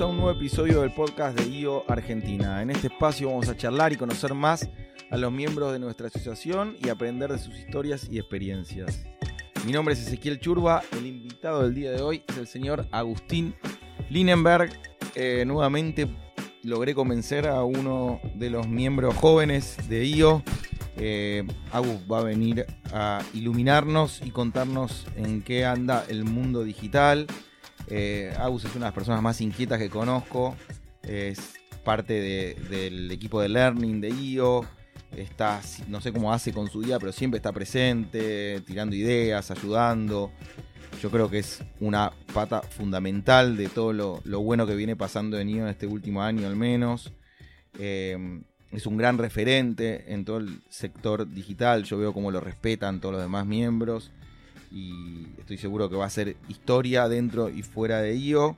a un nuevo episodio del podcast de IO Argentina. En este espacio vamos a charlar y conocer más a los miembros de nuestra asociación y aprender de sus historias y experiencias. Mi nombre es Ezequiel Churba, el invitado del día de hoy es el señor Agustín Linenberg. Eh, nuevamente logré convencer a uno de los miembros jóvenes de IO. Eh, Agus va a venir a iluminarnos y contarnos en qué anda el mundo digital. Eh, Agus es una de las personas más inquietas que conozco. Es parte del equipo de Learning de IO. Está, no sé cómo hace con su día, pero siempre está presente, tirando ideas, ayudando. Yo creo que es una pata fundamental de todo lo, bueno que viene pasando en IO en este último año al menos. Eh, es un gran referente en todo el sector digital. Yo veo cómo lo respetan todos los demás miembros. Y estoy seguro que va a ser historia dentro y fuera de IO.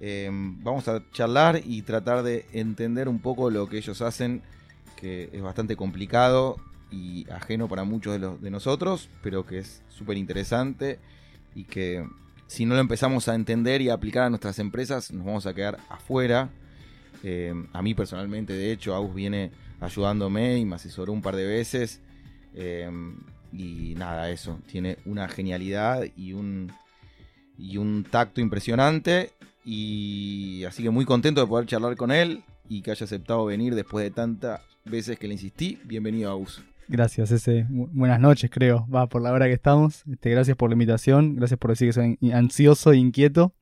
Eh, vamos a charlar y tratar de entender un poco lo que ellos hacen, que es bastante complicado y ajeno para muchos de, los, de nosotros, pero que es súper interesante y que si no lo empezamos a entender y a aplicar a nuestras empresas, nos vamos a quedar afuera. Eh, a mí personalmente, de hecho, Agus viene ayudándome y me asesoró un par de veces. Eh, y nada, eso, tiene una genialidad y un, y un tacto impresionante. Y así que muy contento de poder charlar con él y que haya aceptado venir después de tantas veces que le insistí. Bienvenido, Agus. Gracias, ese. Buenas noches, creo. Va por la hora que estamos. Este, gracias por la invitación. Gracias por decir que soy ansioso e inquieto.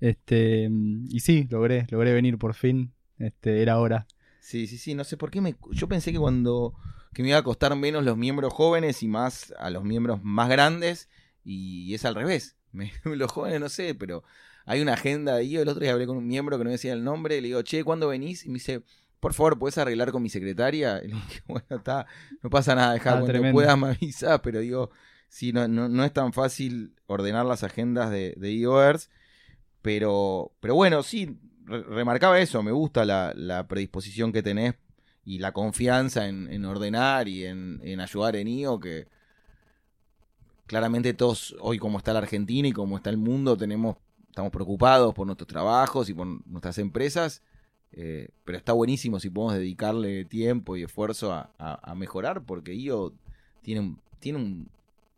Este, y sí, logré, logré venir por fin. Este, era hora. Sí, sí, sí. No sé por qué me. Yo pensé que cuando. Que me iba a costar menos los miembros jóvenes y más a los miembros más grandes. Y es al revés. los jóvenes no sé, pero hay una agenda ahí. El otro día hablé con un miembro que no me decía el nombre. Le digo, che, ¿cuándo venís? Y me dice por favor, ¿puedes arreglar con mi secretaria? Y le dije, bueno, está, no pasa nada, deja, ah, cuando puedas me avisas, pero digo, sí, no, no, es tan fácil ordenar las agendas de, de pero, pero bueno, sí, remarcaba eso, me gusta la, predisposición que tenés y la confianza en, ordenar y en, en, ayudar en IO, que claramente todos, hoy como está la Argentina y como está el mundo, tenemos, estamos preocupados por nuestros trabajos y por nuestras empresas eh, pero está buenísimo si podemos dedicarle tiempo y esfuerzo a, mejorar, porque IO tiene, un, tiene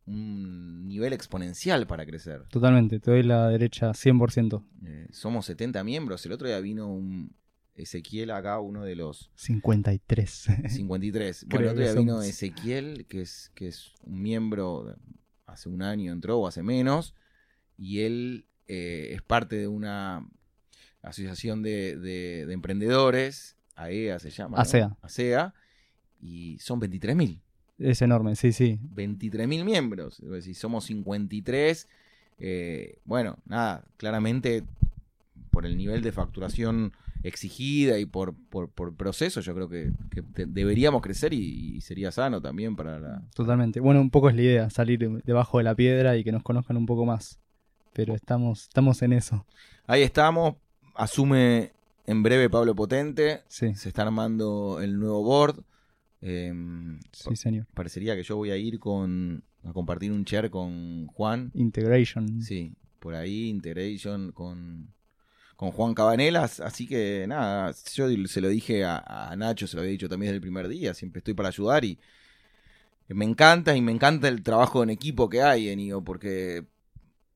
un, nivel exponencial para crecer. Totalmente, te doy la derecha 100%. Eh, somos 70 miembros. El otro día vino un Ezequiel acá, uno de los... 53. 53. bueno, el otro día vino Ezequiel, que es, que es un miembro, hace un año entró o hace menos, y él eh, es parte de una Asociación de, de, Emprendedores, AEA se llama. ASEA. ASEA, y son 23.000. Es enorme, sí, sí. 23.000 miembros. Si somos 53, eh, bueno, nada, claramente por el nivel de facturación exigida y por, por, proceso, yo creo que, deberíamos crecer y, sería sano también para la... Totalmente. Bueno, un poco es la idea, salir debajo de la piedra y que nos conozcan un poco más. Pero estamos, estamos en eso. Ahí estamos, asume en breve Pablo Potente. Se está armando el nuevo board. Em, sí, señor. Parecería que yo voy a ir con a compartir un chair con Juan. Integration. Sí, por ahí, Integration con, con Juan Cabanelas. Así que nada, yo se lo dije a, Nacho, se lo había dicho también desde el primer día. Siempre estoy para ayudar y me encanta y me encanta el trabajo en equipo que hay en IO, porque,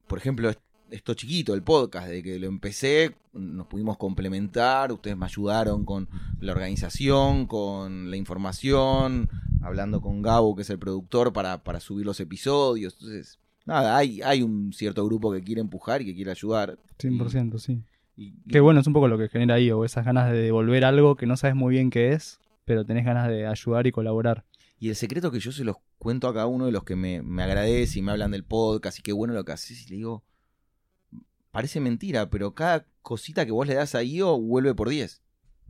por ejemplo, esto chiquito, el podcast, de que lo empecé, nos pudimos complementar, ustedes me ayudaron con la organización, con la información, hablando con Gabo, que es el productor, para, para subir los episodios. Entonces, nada, hay, hay un cierto grupo que quiere empujar y que quiere ayudar. 100%, sí. Y, Qué bueno, es un poco lo que genera ahí, o esas ganas de devolver algo que no sabes muy bien qué es, pero tenés ganas de ayudar y colaborar. Y el secreto que yo se los cuento a cada uno de los que me, me agradece y me hablan del podcast y qué bueno lo que haces, y le digo, parece mentira, pero cada cosita que vos le das a IO vuelve por 10.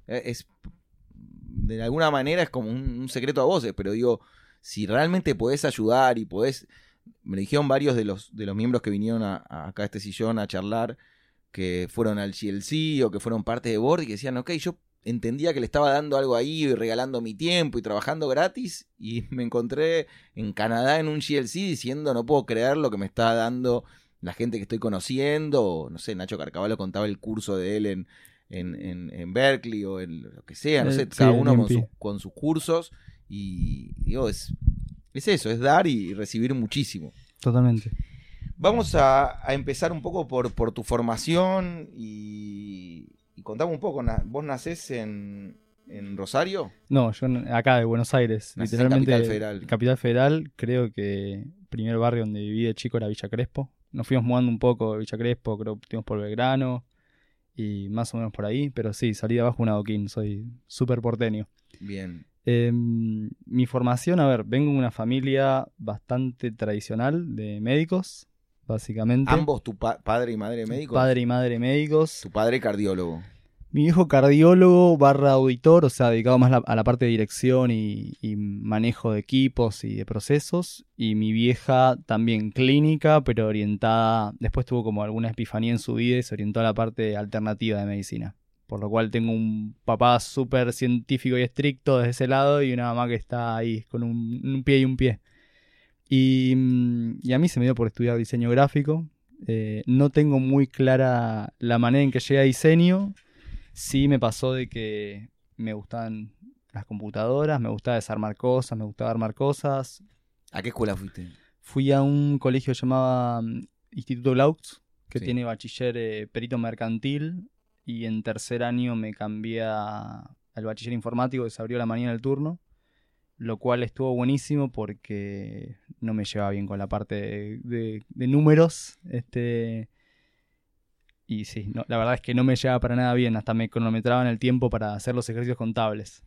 E, es, de alguna manera es como un, secreto a voces, pero digo, si realmente podés ayudar y podés... Me dijeron varios de los, de los miembros que vinieron a, acá a este sillón a charlar, que fueron al GLC o que fueron parte de Board y que decían, ok, yo entendía que le estaba dando algo ahí y regalando mi tiempo y trabajando gratis y me encontré en Canadá en un GLC diciendo no puedo creer lo que me está dando la gente que estoy conociendo, no sé, Nacho Carcavalo contaba el curso de él en, en, en, Berkeley o en lo que sea, no sé, cada uno con, con, sus cursos y digo, es, es eso, es dar y recibir muchísimo. Totalmente. Vamos a, empezar un poco por, por tu formación y, y contame un poco, ¿vos nacés en, en Rosario? No, yo acá de Buenos Aires, literalmente. Capital Federal. Capital Federal, creo que el primer barrio donde viví de chico era Villa Crespo. Nos fuimos mudando un poco de Villa Crespo, creo que estuvimos por Belgrano y más o menos por ahí, pero sí, salí de abajo un adoquín, soy súper porteño. Bien. Em, mi formación, a ver, vengo de una familia bastante tradicional de médicos, básicamente. ¿Ambos, tu padre y madre médicos? Padre y madre médicos. Tu padre cardiólogo. Mi hijo cardiólogo barra auditor, o sea, dedicado más a la parte de dirección y, manejo de equipos y de procesos. Y mi vieja también clínica, pero orientada, después tuvo como alguna epifanía en su vida y se orientó a la parte alternativa de medicina. Por lo cual tengo un papá súper científico y estricto desde ese lado y una mamá que está ahí con un, pie y un pie. Y, a mí se me dio por estudiar diseño gráfico. Eh, no tengo muy clara la manera en que llegué a diseño Sí me pasó de que me gustaban las computadoras, me gustaba desarmar cosas, me gustaba armar cosas. ¿A qué escuela fuiste? Fui a un colegio llamado mm, Instituto Laux, que tiene bachiller eh, perito mercantil, y en tercer año me cambié al bachiller informático que se abrió la mañana del turno, lo cual estuvo buenísimo porque no me llevaba bien con la parte de, números. Este, y sí, la verdad es que no me llevaba para nada bien, hasta me cronometraban el tiempo para hacer los ejercicios contables.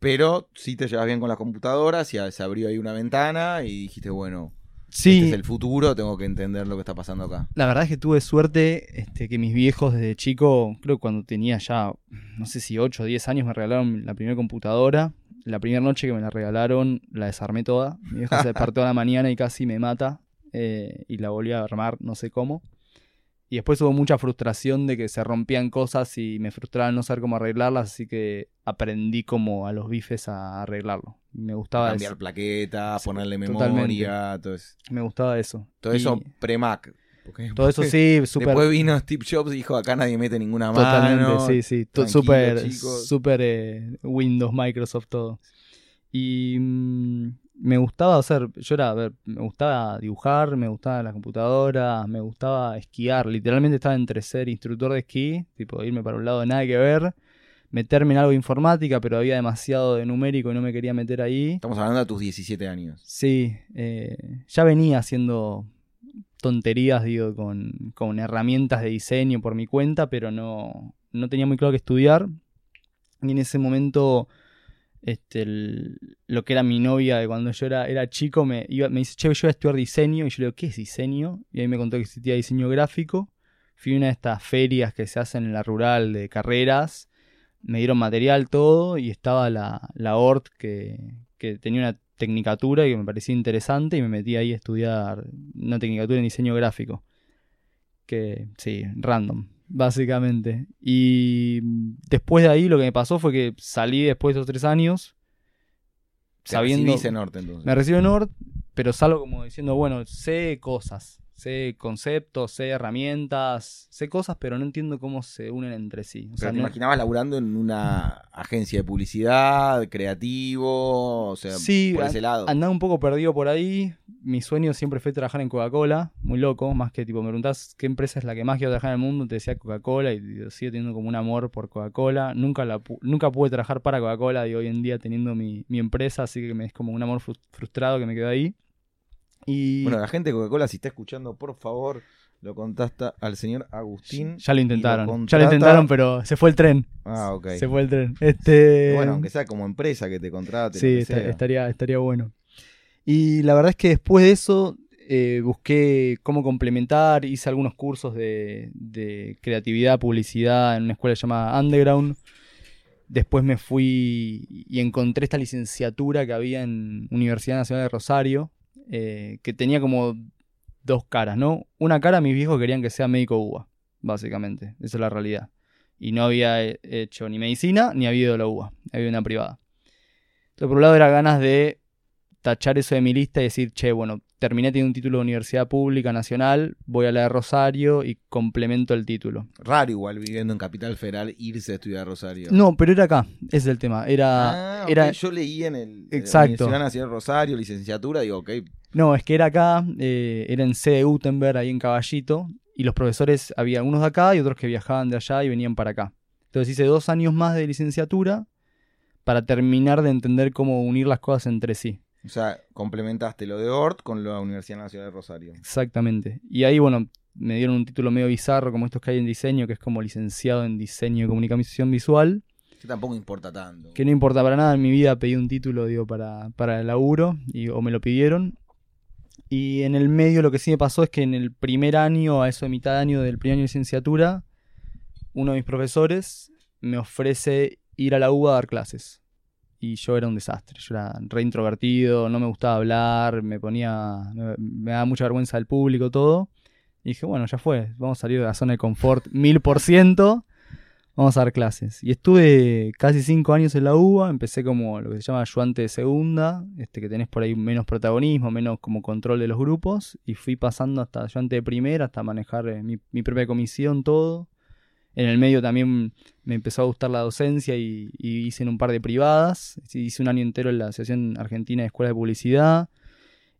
Pero sí te llevas bien con las computadoras y se abrió ahí una ventana y dijiste, bueno, sí. este es el futuro, tengo que entender lo que está pasando acá. La verdad es que tuve suerte este, que mis viejos desde chico, creo que cuando tenía ya, no sé si 8 o 10 años, me regalaron la primera computadora. La primera noche que me la regalaron, la desarmé toda. Mi viejo se despertó a la mañana y casi me mata. Eh, y la volví a armar, no sé cómo. Y después hubo mucha frustración de que se rompían cosas y me frustraba no saber cómo arreglarlas, así que aprendí como a los bifes a arreglarlo. Me gustaba Cambiar plaquetas, ponerle memoria, todo eso. Me gustaba eso. Todo eso pre-Mac. Todo eso sí, súper. Después vino Steve Jobs y dijo: Acá nadie mete ninguna mano. Totalmente, sí, sí. Súper, súper eh, Windows, Microsoft, todo. Y mm, me gustaba hacer, yo era, a ver, me gustaba dibujar, me gustaba la computadora, me gustaba esquiar. Literalmente estaba entre ser instructor de esquí, tipo irme para un lado de nada que ver, meterme en algo de informática, pero había demasiado de numérico y no me quería meter ahí. Estamos hablando de tus 17 años. Sí, eh, ya venía haciendo tonterías, digo, con, con herramientas de diseño por mi cuenta, pero no, no tenía muy claro que estudiar. Y en ese momento este, lo que era mi novia de cuando yo era, era chico, me, iba, me dice, che, yo voy a estudiar diseño. Y yo le digo, ¿qué es diseño? Y ahí me contó que existía diseño gráfico. Fui a una de estas ferias que se hacen en la rural de carreras. Me dieron material todo y estaba la, la ORT que, que tenía una tecnicatura y que me parecía interesante y me metí ahí a estudiar una tecnicatura en diseño gráfico. Que sí, random básicamente. Y después de ahí lo que me pasó fue que salí después de esos tres años. sabiendo, en Norte entonces. Me recibo en Norte, pero salgo como diciendo, bueno, sé cosas sé conceptos, sé herramientas, sé cosas, pero no entiendo cómo se unen entre sí. O sea, te imaginabas laburando en una agencia de publicidad, creativo, o sea, por ese lado. andaba un poco perdido por ahí. Mi sueño siempre fue trabajar en Coca-Cola, muy loco, más que tipo, me preguntás qué empresa es la que más quiero trabajar en el mundo, te decía Coca-Cola y sigo teniendo como un amor por Coca-Cola. Nunca, la, nunca pude trabajar para Coca-Cola y hoy en día teniendo mi, mi empresa, así que me es como un amor frustrado que me quedó ahí. Bueno, la gente de Coca-Cola, si está escuchando, por favor, lo contasta al señor Agustín. Ya lo intentaron. ya lo intentaron, pero se fue el tren. Ah, ok. Se fue el tren. Este... Bueno, aunque sea como empresa que te contrate. Sí, estaría, estaría bueno. Y la verdad es que después de eso eh, busqué cómo complementar, hice algunos cursos de, de, creatividad, publicidad en una escuela llamada Underground. Después me fui y encontré esta licenciatura que había en Universidad Nacional de Rosario, eh, que tenía como dos caras, ¿no? Una cara mis viejos querían que sea médico UBA, básicamente, esa es la realidad. Y no había hecho ni medicina ni había ido la UBA, había una privada. Entonces, por un lado era ganas de tachar eso de mi lista y decir, che, bueno, terminé teniendo un título de universidad pública nacional, voy a la de Rosario y complemento el título. Raro igual viviendo en Capital Federal irse a estudiar a Rosario. No, pero era acá, ese es el tema. Era, Ah, era, yo leí en el Exacto. Nacional Rosario, licenciatura, digo, ok, No, es que era acá, eh, era en sede Gutenberg, ahí en Caballito, y los profesores, había algunos de acá y otros que viajaban de allá y venían para acá. Entonces hice dos años más de licenciatura para terminar de entender cómo unir las cosas entre sí. O sea, complementaste lo de Ort con la Universidad Nacional de Rosario. Exactamente. Y ahí, bueno, me dieron un título medio bizarro, como estos que hay en diseño, que es como licenciado en diseño y comunicación visual, Que tampoco importa tanto. que no importa para nada, en mi vida pedí un título, digo, para, para el laburo, y, o me lo pidieron. Y en el medio lo que sí me pasó es que en el primer año, a eso de mitad de año del primer año de licenciatura, uno de mis profesores me ofrece ir a la UBA a dar clases. Y yo era un desastre, yo era re introvertido, no me gustaba hablar, me ponía, me, me daba mucha vergüenza del público, todo. Y dije, bueno, ya fue, vamos a salir de la zona de confort mil por ciento, vamos a dar clases. Y estuve casi cinco años en la UBA, empecé como lo que se llama ayudante de segunda, este que tenés por ahí menos protagonismo, menos como control de los grupos, y fui pasando hasta ayudante de primera, hasta manejar eh, mi, mi propia comisión, todo. En el medio también me empezó a gustar la docencia y, y hice en un par de privadas. Hice un año entero en la Asociación Argentina de Escuelas de Publicidad.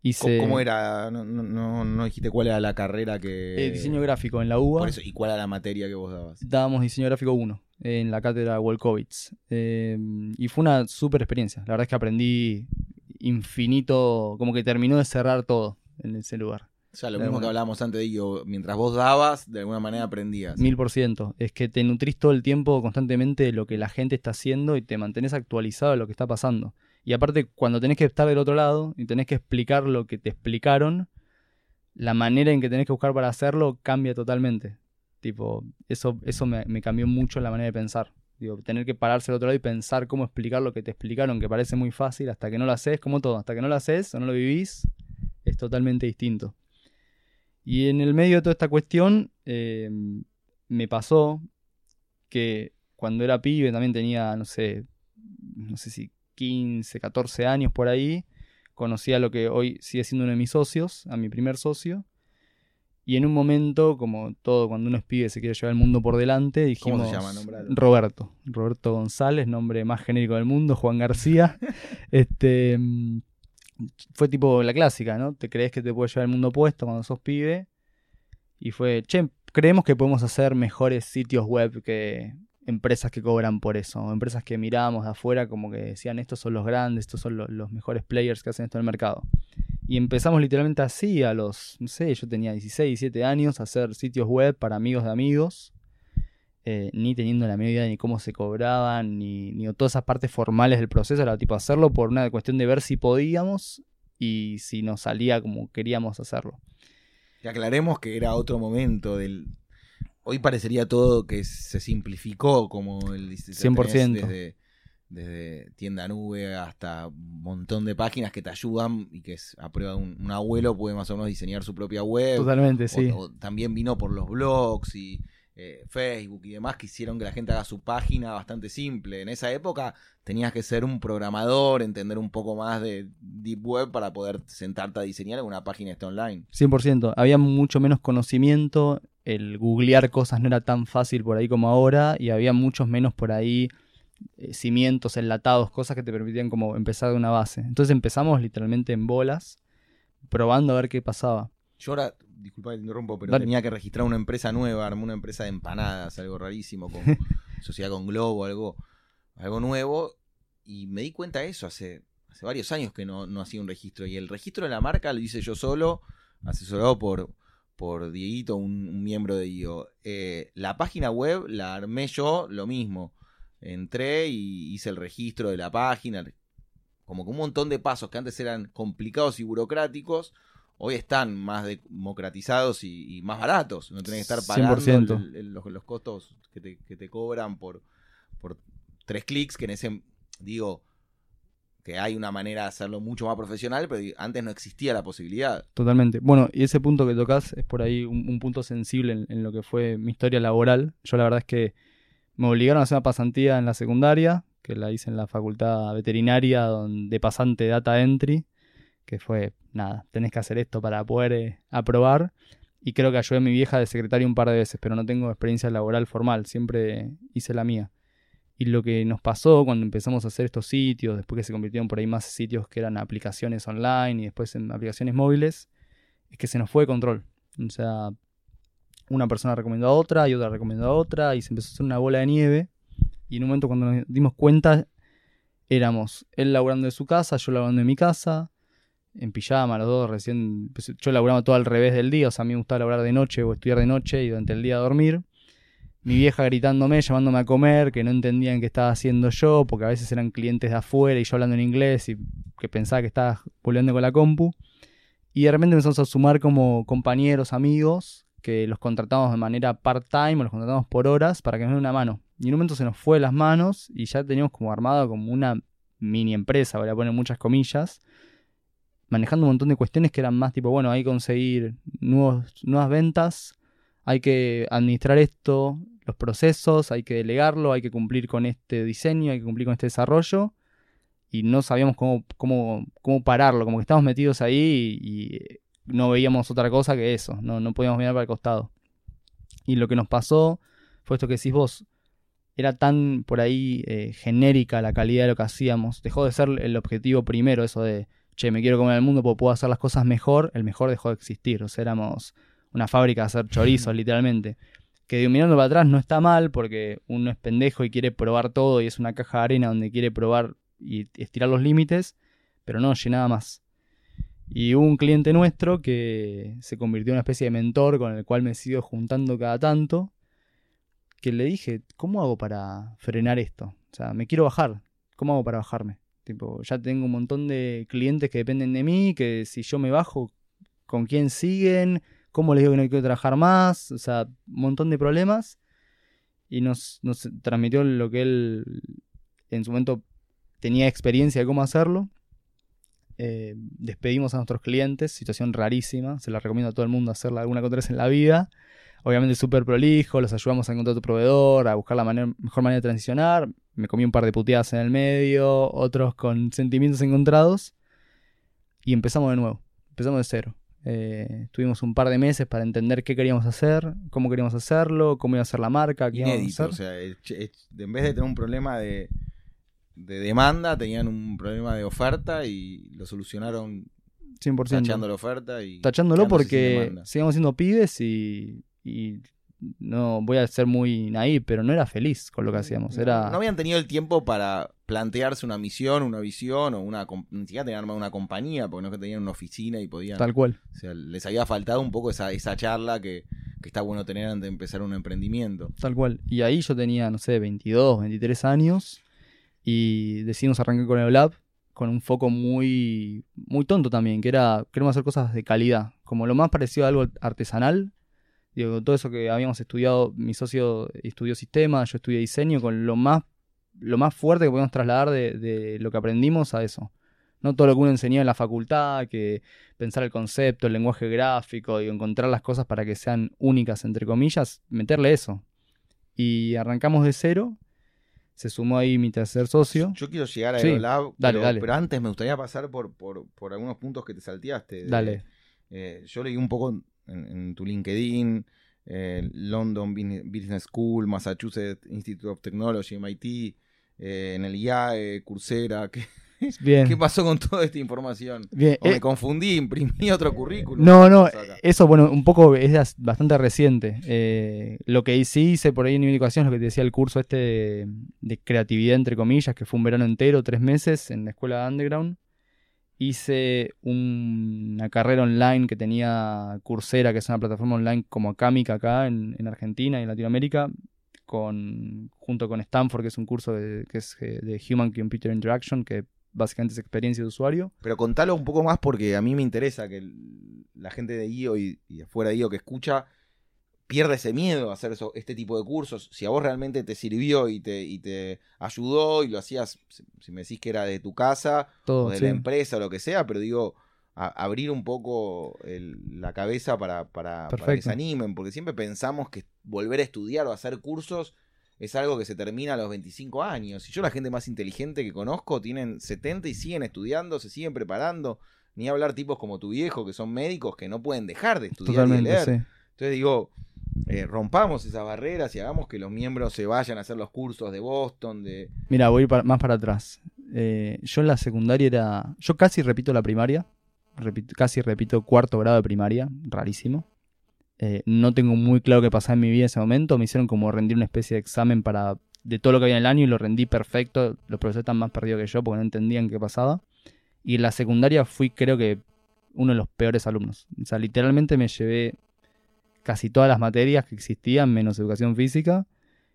Hice ¿Cómo, era? No, no, no, no dijiste cuál era la carrera que... eh, diseño gráfico en la UBA. Por eso, ¿Y cuál era la materia que vos dabas? dábamos diseño gráfico 1 en la cátedra Wolkowitz. Eh, y fue una súper experiencia. La verdad es que aprendí infinito, como que terminó de cerrar todo en ese lugar. O sea, lo De mismo alguna- que hablábamos antes, digo, mientras vos dabas, de alguna manera aprendías. Mil por ciento. Es que te nutrís todo el tiempo constantemente de lo que la gente está haciendo y te mantenés actualizado de lo que está pasando. Y aparte, cuando tenés que estar del otro lado y tenés que explicar lo que te explicaron, la manera en que tenés que buscar para hacerlo cambia totalmente. Tipo, eso, eso me, me cambió mucho la manera de pensar. Digo, tener que pararse al otro lado y pensar cómo explicar lo que te explicaron, que parece muy fácil, hasta que no lo haces, como todo, hasta que no lo haces o no lo vivís, es totalmente distinto. Y en el medio de toda esta cuestión, eh, me pasó que cuando era pibe también tenía, no sé, no sé si 15, 14 años por ahí, conocí a lo que hoy sigue siendo uno de mis socios, a mi primer socio. Y en un momento, como todo, cuando uno es pibe se quiere llevar el mundo por delante, dijimos... ¿Cómo se llama? Roberto. Roberto González, nombre más genérico del mundo, Juan García. este fue tipo la clásica, ¿no? Te crees que te puede llevar el mundo puesto cuando sos pibe. Y fue, che, creemos que podemos hacer mejores sitios web que empresas que cobran por eso. Empresas que mirábamos de afuera como que decían, estos son los grandes, estos son lo- los mejores players que hacen esto en el mercado. Y empezamos literalmente así a los, no sé, yo tenía 16, 17 años, a hacer sitios web para amigos de amigos. Eh, ni teniendo la idea ni cómo se cobraban, ni, ni todas esas partes formales del proceso, era tipo hacerlo por una cuestión de ver si podíamos y si nos salía como queríamos hacerlo. Y aclaremos que era otro momento del... Hoy parecería todo que se simplificó como el... dice, tenés 100%. Desde, desde tienda nube hasta un montón de páginas que te ayudan y que es a prueba de un, un abuelo puede más o menos diseñar su propia web. Totalmente, O- sí. o también vino por los blogs y eh, Facebook y demás que hicieron que la gente haga su página bastante simple. En esa época tenías que ser un programador, entender un poco más de Deep Web para poder sentarte a diseñar una página esta online. 100%. Había mucho menos conocimiento, el googlear cosas no era tan fácil por ahí como ahora y había muchos menos por ahí eh, cimientos enlatados, cosas que te permitían como empezar de una base. Entonces empezamos literalmente en bolas, probando a ver qué pasaba. Yo ahora, disculpa que te interrumpo, pero Dale. tenía que registrar una empresa nueva, armé una empresa de empanadas, algo rarísimo, con sociedad con Globo, algo, algo nuevo, y me di cuenta de eso hace, hace varios años que no, no hacía un registro. Y el registro de la marca lo hice yo solo, asesorado por, por Dieguito, un, un miembro de IO. Eh, la página web la armé yo, lo mismo. Entré y hice el registro de la página. Como que un montón de pasos que antes eran complicados y burocráticos, hoy están más democratizados y, y más baratos. No tenés que estar pagando 100%. el- el- los, los costos que te, que te cobran por, por tres clics, que en ese, digo, que hay una manera de hacerlo mucho más profesional, pero antes no existía la posibilidad. Totalmente. Bueno, y ese punto que tocas es por ahí un, un punto sensible en, en lo que fue mi historia laboral. Yo la verdad es que me obligaron a hacer una pasantía en la secundaria, que la hice en la facultad veterinaria don- de pasante Data Entry, que fue, nada, tenés que hacer esto para poder eh, aprobar. Y creo que ayudé a mi vieja de secretaria un par de veces, pero no tengo experiencia laboral formal, siempre hice la mía. Y lo que nos pasó cuando empezamos a hacer estos sitios, después que se convirtieron por ahí más sitios que eran aplicaciones online y después en aplicaciones móviles, es que se nos fue control. O sea, una persona recomendó a otra y otra recomendó a otra y se empezó a hacer una bola de nieve. Y en un momento cuando nos dimos cuenta, éramos él laburando de su casa, yo laburando de mi casa, en pijama, los dos recién. pues, yo laburaba todo al revés del día, o sea, a mí me gustaba laburar de noche o estudiar de noche y durante el día dormir. Mi vieja gritándome, llamándome a comer, que no entendían qué estaba haciendo yo, porque a veces eran clientes de afuera y yo hablando en inglés y que pensaba que estaba volviendo con la compu. Y de repente empezamos a sumar como compañeros, amigos, que los contratamos de manera part-time o los contratamos por horas para que nos den una mano. Y en un momento se nos fue las manos y ya teníamos como armado como una mini empresa, voy a poner muchas comillas, manejando un montón de cuestiones que eran más tipo, bueno, hay que conseguir nuevos, nuevas ventas, hay que administrar esto, los procesos, hay que delegarlo, hay que cumplir con este diseño, hay que cumplir con este desarrollo. Y no sabíamos cómo, cómo, cómo pararlo, como que estábamos metidos ahí y, y no veíamos otra cosa que eso, no, no podíamos mirar para el costado. Y lo que nos pasó fue esto que decís vos, era tan por ahí eh, genérica la calidad de lo que hacíamos, dejó de ser el objetivo primero, eso de, che, me quiero comer el mundo porque puedo hacer las cosas mejor, el mejor dejó de existir, o sea, éramos una fábrica de hacer chorizos literalmente. Que mirando para atrás no está mal porque uno es pendejo y quiere probar todo y es una caja de arena donde quiere probar y estirar los límites, pero no llenaba más. Y hubo un cliente nuestro que se convirtió en una especie de mentor con el cual me sigo juntando cada tanto, que le dije, ¿cómo hago para frenar esto? O sea, me quiero bajar, ¿cómo hago para bajarme? Tipo, ya tengo un montón de clientes que dependen de mí, que si yo me bajo, ¿con quién siguen? ¿Cómo les digo que no quiero trabajar más? O sea, un montón de problemas. Y nos, nos transmitió lo que él en su momento tenía experiencia de cómo hacerlo. Eh, despedimos a nuestros clientes, situación rarísima, se la recomiendo a todo el mundo hacerla alguna otra vez en la vida. Obviamente súper prolijo, los ayudamos a encontrar tu proveedor, a buscar la manera, mejor manera de transicionar. Me comí un par de puteadas en el medio, otros con sentimientos encontrados. Y empezamos de nuevo, empezamos de cero. Eh, tuvimos un par de meses para entender qué queríamos hacer, cómo queríamos hacerlo, cómo iba a ser la marca, qué íbamos a Inédito, hacer. o sea, en vez de tener un problema de, de demanda, tenían un problema de oferta y lo solucionaron 100%. tachando la oferta y Tachándolo porque sigamos siendo pibes y, y no voy a ser muy naive, pero no era feliz con lo que hacíamos. No, Era no habían tenido el tiempo para plantearse una misión, una visión o una ni siquiera tenían armado una compañía, porque no es que tenían una oficina y podían. tal cual. O sea, les había faltado un poco esa, esa charla que, que está bueno tener antes de empezar un emprendimiento. Tal cual. Y ahí yo tenía, no sé, 22, 23 años y decidimos arrancar con el lab con un foco muy, muy tonto también, que era, queremos hacer cosas de calidad, como lo más parecido a algo artesanal. Digo, todo eso que habíamos estudiado, mi socio estudió sistema, yo estudié diseño, con lo más, lo más fuerte que podíamos trasladar de, de lo que aprendimos a eso. No todo lo que uno enseñó en la facultad, que pensar el concepto, el lenguaje gráfico y encontrar las cosas para que sean únicas, entre comillas, meterle eso. Y arrancamos de cero. Se sumó ahí mi tercer socio. Yo quiero llegar a Sí, Aerolab, dale, pero, dale. pero antes me gustaría pasar por, por, por algunos puntos que te salteaste. de- Dale. eh, yo leí un poco en, en tu LinkedIn, eh, London Bus- Business School, Massachusetts Institute of Technology, MIT, eh, en el IAE, Coursera. ¿Qué, Bien. qué pasó con toda esta información? Bien. O Eh, me confundí, imprimí otro currículum. no, no, eso, bueno, un poco es as- bastante reciente. Eh, lo que sí hice por ahí en mi educación es lo que te decía el curso este de, de creatividad, entre comillas, que fue un verano entero, tres meses en la escuela de Underground. Hice un- una carrera online que tenía Coursera, que es una plataforma online como Acámica acá en, en Argentina y en Latinoamérica, con, junto con Stanford, que es un curso de, que es eh, de Human Computer Interaction, que básicamente es experiencia de usuario. Pero contalo un poco más porque a mí me interesa que la gente de IO y, y de fuera de IO que escucha pierda ese miedo a hacer eso, este tipo de cursos. Si a vos realmente te sirvió y te, y te ayudó y lo hacías, si- me decís que era de tu casa Todo, o de sí. la empresa o lo que sea, pero digo, a- abrir un poco el- la cabeza para, para, para que se animen, porque siempre pensamos que volver a estudiar o hacer cursos es algo que se termina a los 25 años. Y yo la gente más inteligente que conozco tienen 70 y siguen estudiando, se siguen preparando. Ni hablar tipos como tu viejo, que son médicos, que no pueden dejar de estudiar y Totalmente, leer. sí. Entonces digo, eh, rompamos esas barreras y hagamos que los miembros se vayan a hacer los cursos de Boston, de... Mira, voy para- más para atrás. Eh, yo en la secundaria era. Yo casi repito la primaria. Casi repito cuarto grado de primaria. Rarísimo. Eh, no tengo muy claro qué pasaba en mi vida en ese momento. Me hicieron como rendir una especie de examen para de todo lo que había en el año y lo rendí perfecto. Los profesores están más perdidos que yo porque no entendían qué pasaba. Y en la secundaria fui, creo que, uno de los peores alumnos. O sea, literalmente me llevé casi todas las materias que existían, menos educación física.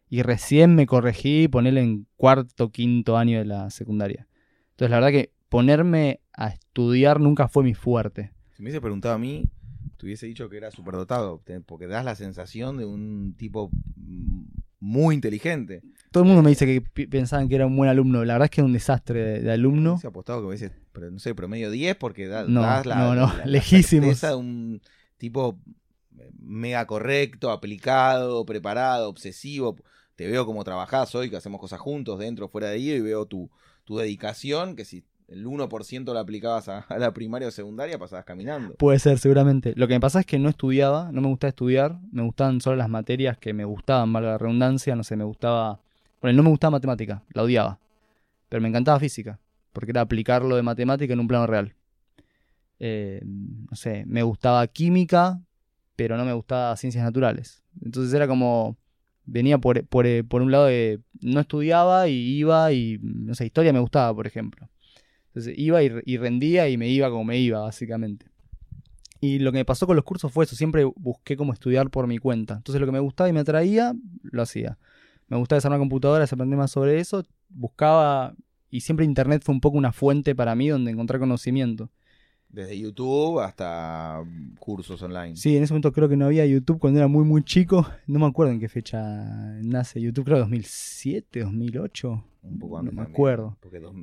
Y recién me corregí ponerle en cuarto, quinto año de la secundaria. Entonces, la verdad que ponerme a estudiar nunca fue mi fuerte. Si me hubiese preguntado a mí, te hubiese dicho que era superdotado, porque das la sensación de un tipo mm, muy inteligente. Todo el mundo me dice que pensaban que era un buen alumno. La verdad es que era un desastre de, de alumno. Hubiese apostado que hubiese, no sé, promedio 10 porque da- No, das la, no, no, la- lejísimos. de un tipo mega correcto, aplicado, preparado, obsesivo. Te veo como trabajás hoy, que hacemos cosas juntos, dentro, fuera de ahí, y veo tu, tu dedicación, que si el 1% la aplicabas a, la primaria o secundaria, pasabas caminando. Puede ser, seguramente. Lo que me pasa es que no estudiaba, no me gustaba estudiar. Me gustaban solo las materias que me gustaban, valga la redundancia. No sé, me gustaba. Bueno, no me gustaba matemática, la odiaba. Pero me encantaba física, porque era aplicarlo de matemática en un plano real. Eh, no sé, me gustaba química, pero no me gustaba ciencias naturales. Entonces era como. Venía por, por, por un lado de. No estudiaba y iba y. No sé, historia me gustaba, por ejemplo. Entonces iba y, rendía y me iba como me iba, básicamente. Y lo que me pasó con los cursos fue eso, siempre busqué cómo estudiar por mi cuenta. Entonces lo que me gustaba y me atraía, lo hacía. Me gustaba desarmar computadoras, aprender más sobre eso, buscaba, y siempre internet fue un poco una fuente para mí donde encontrar conocimiento. Desde YouTube hasta mm, cursos online. Sí, en ese momento creo que no había YouTube cuando era muy muy chico, no me acuerdo en qué fecha nace YouTube, creo 2007, 2008. Un poco No antes me también, acuerdo. Porque dos,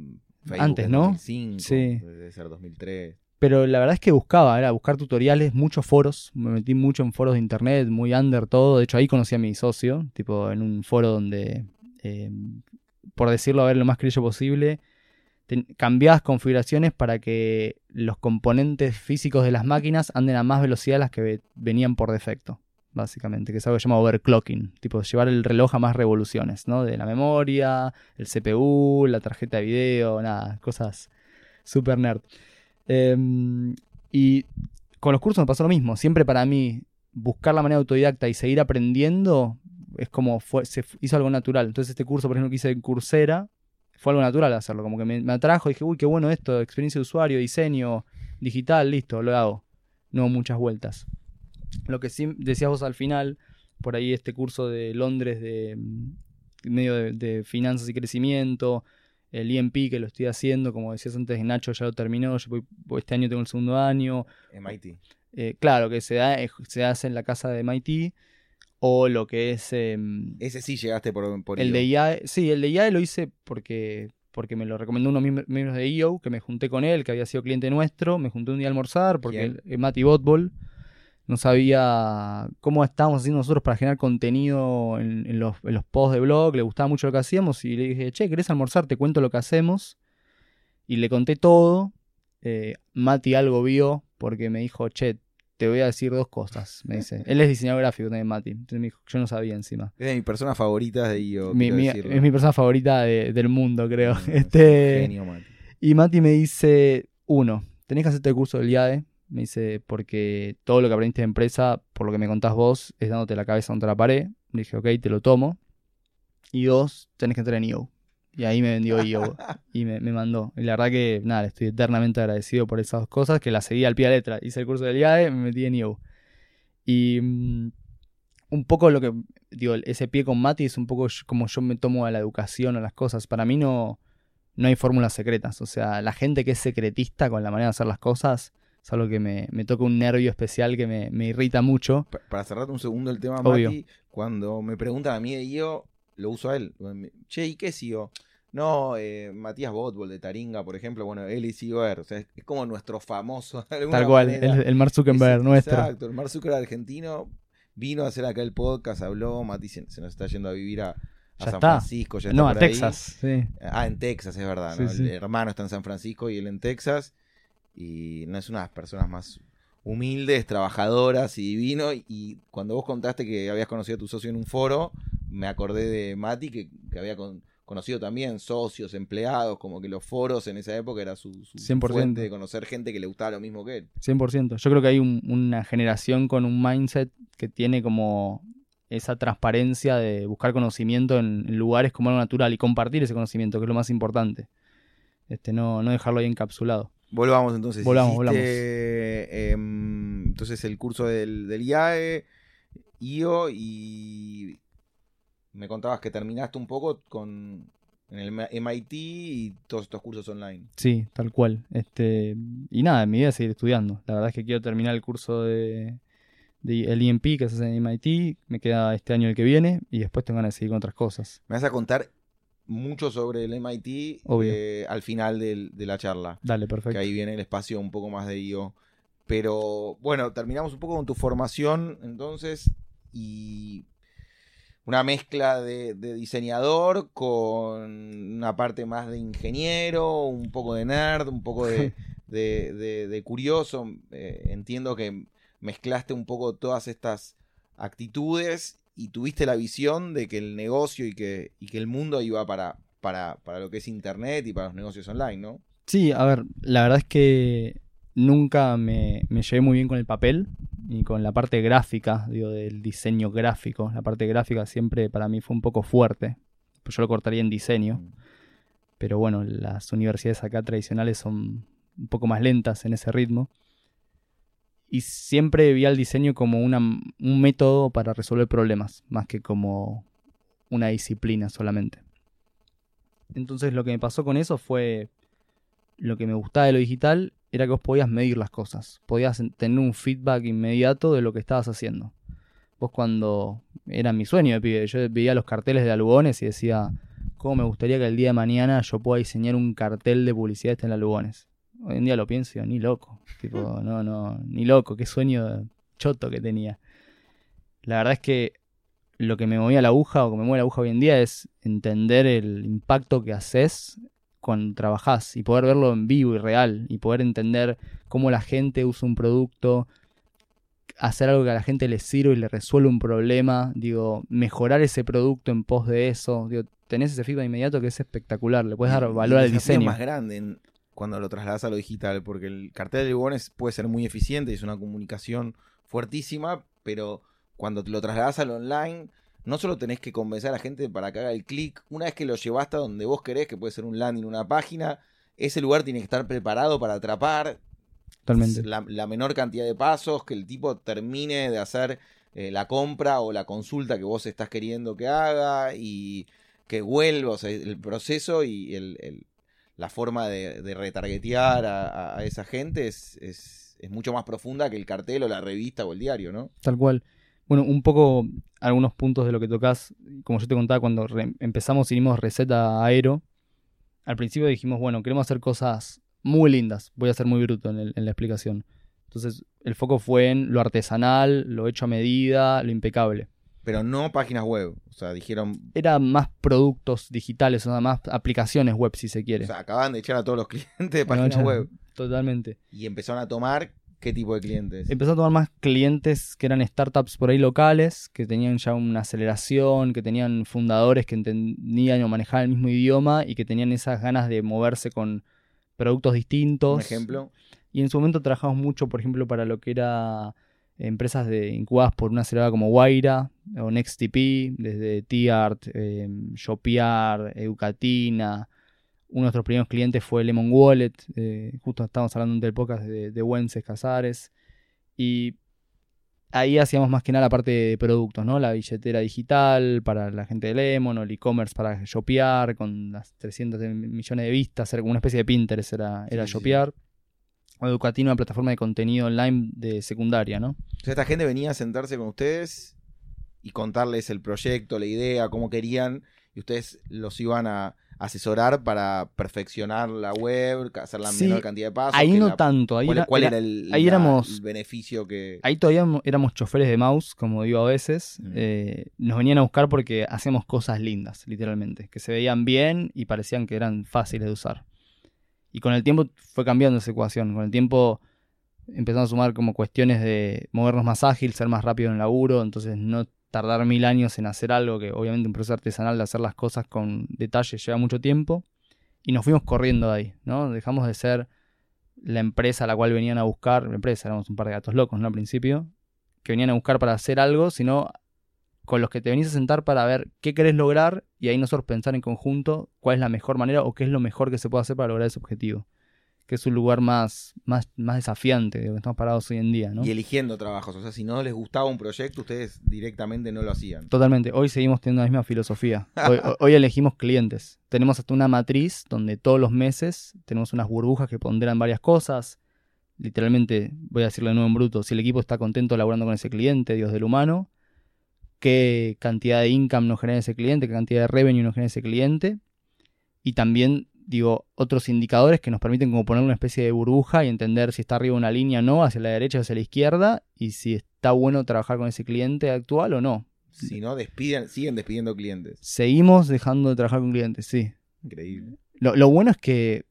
Antes, es ¿no? 2005, Sí. Debe ser 2003. Pero la verdad es que buscaba, era buscar tutoriales, muchos foros, me metí mucho en foros de internet, muy under todo, de hecho ahí conocí a mi socio, tipo en un foro donde, eh, por decirlo a ver lo más crillo posible, cambiabas configuraciones para que los componentes físicos de las máquinas anden a más velocidad de las que ve- venían por defecto, básicamente, que es algo que se llama overclocking, tipo llevar el reloj a más revoluciones, ¿no? De la memoria, el CPU, la tarjeta de video, nada, cosas super nerd. Em, y con los cursos me pasó lo mismo. Siempre para mí, buscar la manera autodidacta y seguir aprendiendo es como fue, se hizo algo natural. Entonces, este curso, por ejemplo, que hice en Coursera, fue algo natural hacerlo. Como que me, me atrajo, dije, uy, qué bueno esto, experiencia de usuario, diseño, digital, listo, lo hago. No muchas vueltas. Lo que sí decías vos al final, por ahí este curso de Londres de mm, medio de, de finanzas y crecimiento, el EMP que lo estoy haciendo, como decías antes, Nacho ya lo terminó, yo voy- voy- este año tengo el segundo año. MIT. Eh, claro, que se, da, eh, se hace en la casa de MIT, o lo que es em, Ese sí llegaste por, por el IO. de IAE. Sí, el de IAE lo hice porque, porque me lo recomendó uno de miembros de IO, que me junté con él, que había sido cliente nuestro, me junté un día a almorzar, porque ¿Quién? el, el Mati Botball no sabía cómo estábamos haciendo nosotros para generar contenido en, en los, en los posts de blog, le gustaba mucho lo que hacíamos y le dije, che, ¿querés almorzar? Te cuento lo que hacemos. Y le conté todo. Eh, Mati algo vio porque me dijo, che, te voy a decir dos cosas. Me dice, él es diseñador gráfico también, Mati. Entonces me dijo, yo no sabía encima. Es de mis personas favoritas de IO. Mi- mi- es mi persona favorita de- del mundo, creo. Mm, es este, genio, Mati. y Mati me dice, uno, tenés que hacerte el curso del IAE. Me dice, porque todo lo que aprendiste de empresa, por lo que me contás vos, es dándote la cabeza contra la pared. Le dije, ok, te lo tomo. Y dos, tenés que entrar en IO. Y ahí me vendió IO y me, me mandó. Y la verdad que, nada, estoy eternamente agradecido por esas dos cosas, que las seguí al pie de letra. Hice el curso del IAE, me metí en IO. Y mm, un poco lo que, digo, ese pie con Mati es un poco como yo me tomo a la educación o las cosas. Para mí no, no hay fórmulas secretas. O sea, la gente que es secretista con la manera de hacer las cosas es algo que me, me toca un nervio especial que me, me irrita mucho. Pa- Para cerrarte un segundo el tema, Obvio. Mati, cuando me preguntan a mí de IO, lo uso a él. Che, ¿y qué es IO? No, eh, Matías Botbol de Taringa, por ejemplo, bueno, él es IOR. O sea, es, como nuestro famoso. de Tal cual, manera. el, el Mark Zuckerberg Es- nuestro. Exacto, el Mark Zuckerberg argentino vino a hacer acá el podcast, habló, Mati se, se nos está yendo a vivir a, a Ya San está. Francisco. Ya está No, a por ahí. Texas, sí. Ah, en Texas, es verdad. Sí. El hermano está en San Francisco y él en Texas. y no es una de las personas más humildes, trabajadoras y divino. Y cuando vos contaste que habías conocido a tu socio en un foro, me acordé de Mati, que, que había con- conocido también socios, empleados, como que los foros en esa época era su, su 100%. fuente de conocer gente que le gustaba lo mismo que él. 100%. Yo creo que hay un- una generación con un mindset que tiene como esa transparencia de buscar conocimiento en, lugares como algo natural y compartir ese conocimiento, que es lo más importante. Este, no, no dejarlo ahí encapsulado. Volvamos entonces. Volvamos, Hiciste, em, entonces el curso del, del IAE, IO, y me contabas que terminaste un poco con en el MIT y todos estos cursos online. Sí, tal cual. Este, y nada, mi idea es seguir estudiando. La verdad es que quiero terminar el curso de, de el EMP que se hace en MIT. Me queda este año el que viene y después tengo ganas de seguir con otras cosas. Me vas a contar mucho sobre el MIT Obvio. eh, al final del- de la charla, Dale, que perfecto. ahí viene el espacio un poco más de IO. Pero bueno, terminamos un poco con tu formación entonces y una mezcla de, de diseñador con una parte más de ingeniero, un poco de nerd, un poco de, de- de- de curioso. Eh, entiendo que mezclaste un poco todas estas actitudes y tuviste la visión de que el negocio y que, y que el mundo iba para, para, para lo que es Internet y para los negocios online, ¿no? Sí, a ver, la verdad es que nunca me, me llevé muy bien con el papel y con la parte gráfica, digo, del diseño gráfico. La parte gráfica siempre para mí fue un poco fuerte. Pues yo lo cortaría en diseño. Pero bueno, las universidades acá tradicionales son un poco más lentas en ese ritmo. Y siempre vi al diseño como una- un método para resolver problemas, más que como una disciplina solamente. Entonces lo que me pasó con eso fue lo que me gustaba de lo digital era que vos podías medir las cosas, podías en- tener un feedback inmediato de lo que estabas haciendo. Vos cuando era mi sueño de pibe, yo veía los carteles de Alugones y decía, ¿cómo me gustaría que el día de mañana yo pueda diseñar un cartel de publicidad este en Alugones? Hoy en día lo pienso ni loco, tipo, no, no, ni loco, qué sueño choto que tenía. La verdad es que lo que me movía la aguja o que me mueve la aguja hoy en día es entender el impacto que haces cuando trabajás y poder verlo en vivo y real y poder entender cómo la gente usa un producto, hacer algo que a la gente le sirve y le resuelve un problema, digo, mejorar ese producto en pos de eso, digo, tenés ese feedback inmediato que es espectacular, le puedes dar valor al diseño. más grande en- cuando lo trasladas a lo digital, porque el cartel de Lugones puede ser muy eficiente y es una comunicación fuertísima, pero cuando te lo trasladas al online, no solo tenés que convencer a la gente para que haga el clic, una vez que lo llevaste a donde vos querés, que puede ser un landing, una página, ese lugar tiene que estar preparado para atrapar la, la menor cantidad de pasos, que el tipo termine de hacer eh, la compra o la consulta que vos estás queriendo que haga y que vuelva, o sea, el proceso y el, el- la forma de, de retargetear a esa gente es, es, es mucho más profunda que el cartel o la revista o el diario, ¿no? Tal cual. Bueno, un poco algunos puntos de lo que tocas, como yo te contaba cuando empezamos y dimos receta aero, al principio dijimos, bueno, queremos hacer cosas muy lindas, voy a ser muy bruto en, el- en la explicación. Entonces el foco fue en lo artesanal, lo hecho a medida, lo impecable. Pero no páginas web, o sea, dijeron, Era más productos digitales, o sea, más aplicaciones web si se quiere. o sea, acaban de echar a todos los clientes de páginas web Totalmente. y empezaron a tomar qué tipo de clientes. Empezó a tomar más clientes que eran startups por ahí locales, que tenían ya una aceleración, que tenían fundadores que entendían o manejaban el mismo idioma y que tenían esas ganas de moverse con productos distintos. Un ejemplo. Y en su momento trabajamos mucho, por ejemplo, para lo que era empresas de, incubadas por una aceleradora como Guaira o NextTP, desde Tiart, eh, Shopear, Educatina. Uno de nuestros primeros clientes fue Lemon Wallet, eh, justo estábamos hablando del podcast de, de Wences Casares. Y ahí hacíamos más que nada la parte de productos, ¿no? La billetera digital para la gente de Lemon o el e-commerce para Shopear con las 300 millones de vistas, era como una especie de Pinterest, era, era Sí. Shopear. O Educatina, una plataforma de contenido online de secundaria, ¿no? O sea, esta gente venía a sentarse con ustedes y contarles el proyecto, la idea, cómo querían, y ustedes los iban a asesorar para perfeccionar la web, hacer la Sí, menor cantidad de pasos. Ahí no la- tanto, ahí ¿Cuál, era, cuál era- era el, ahí la- éramos- el beneficio que... Ahí todavía mo- éramos choferes de mouse, como digo a veces. Mm. Eh, nos venían a buscar porque hacíamos cosas lindas, literalmente, que se veían bien y parecían que eran fáciles de usar. Y con el tiempo fue cambiando esa ecuación. Con el tiempo empezamos a sumar como cuestiones de movernos más ágil, ser más rápido en el laburo, entonces no tardar mil años en hacer algo que obviamente un proceso artesanal de hacer las cosas con detalle lleva mucho tiempo. Y nos fuimos corriendo de ahí, ¿no? Dejamos de ser la empresa a la cual venían a buscar, la empresa, éramos un par de gatos locos, ¿no? Al principio, que venían a buscar para hacer algo, sino con los que te venís a sentar para ver qué querés lograr y ahí nosotros pensar en conjunto cuál es la mejor manera o qué es lo mejor que se puede hacer para lograr ese objetivo. Que es un lugar más, más, más desafiante de donde estamos parados hoy en día, ¿no? Y eligiendo trabajos. O sea, si no les gustaba un proyecto, ustedes directamente no lo hacían. Totalmente. Hoy seguimos teniendo la misma filosofía. Hoy, hoy elegimos clientes. Tenemos hasta una matriz donde todos los meses tenemos unas burbujas que ponderan varias cosas. Literalmente, voy a decirlo de nuevo en bruto, si el equipo está contento laborando con ese cliente, Dios del humano, qué cantidad de income nos genera ese cliente, qué cantidad de revenue nos genera ese cliente. Y también, digo, otros indicadores que nos permiten como poner una especie de burbuja y entender si está arriba una línea o no, hacia la derecha o hacia la izquierda, y si está bueno trabajar con ese cliente actual o no. Si no, despiden, siguen despidiendo clientes. Seguimos dejando de trabajar con clientes, sí. Increíble. Lo, lo bueno es que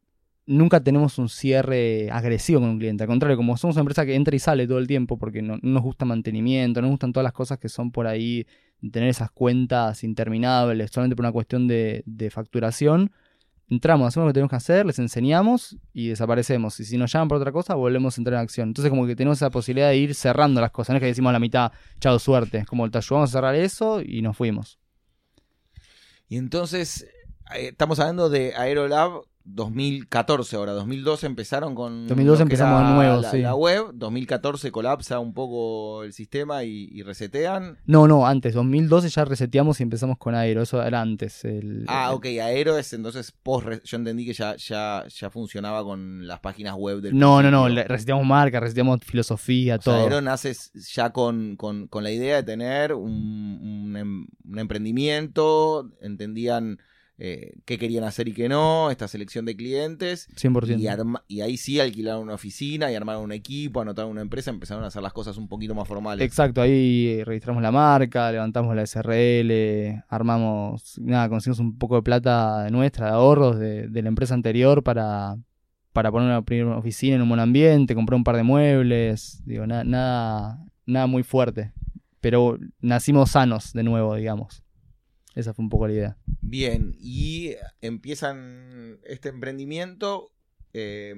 nunca tenemos un cierre agresivo con un cliente. Al contrario, como somos una empresa que entra y sale todo el tiempo porque no, no nos gusta mantenimiento, no nos gustan todas las cosas que son por ahí, tener esas cuentas interminables solamente por una cuestión de, de facturación. Entramos, hacemos lo que tenemos que hacer, les enseñamos y desaparecemos. Y si nos llaman por otra cosa, volvemos a entrar en acción. Entonces, como que tenemos esa posibilidad de ir cerrando las cosas. No es que decimos a la mitad, chao, suerte. Como te ayudamos a cerrar eso y nos fuimos. Y entonces, eh, estamos hablando de Aerolab 2014 ahora, 2012 empezaron con 2012 lo que empezamos de nuevo, la, sí. la web, 2014 colapsa un poco el sistema y, y resetean. No, no, antes, 2012 ya reseteamos y empezamos con Aero, eso era antes. El, Ah, el- ok, Aero es entonces post, yo entendí que ya, ya, ya funcionaba con las páginas web del No, no, no, reseteamos marca, reseteamos filosofía, O sea, todo. Aero nace ya con, con- con la idea de tener un, un em- un emprendimiento, entendían eh, qué querían hacer y qué no, esta selección de clientes, 100%. y, arma- y ahí sí alquilaron una oficina y armaron un equipo, anotaron una empresa, empezaron a hacer las cosas un poquito más formales. Exacto, ahí registramos la marca, levantamos la SRL, armamos, nada, conseguimos un poco de plata nuestra, de ahorros de, de la empresa anterior para, para poner una primera oficina en un buen ambiente, comprar un par de muebles, digo, na- nada, nada muy fuerte. Pero nacimos sanos de nuevo, digamos. Esa fue un poco la idea. Bien, y empiezan este emprendimiento eh,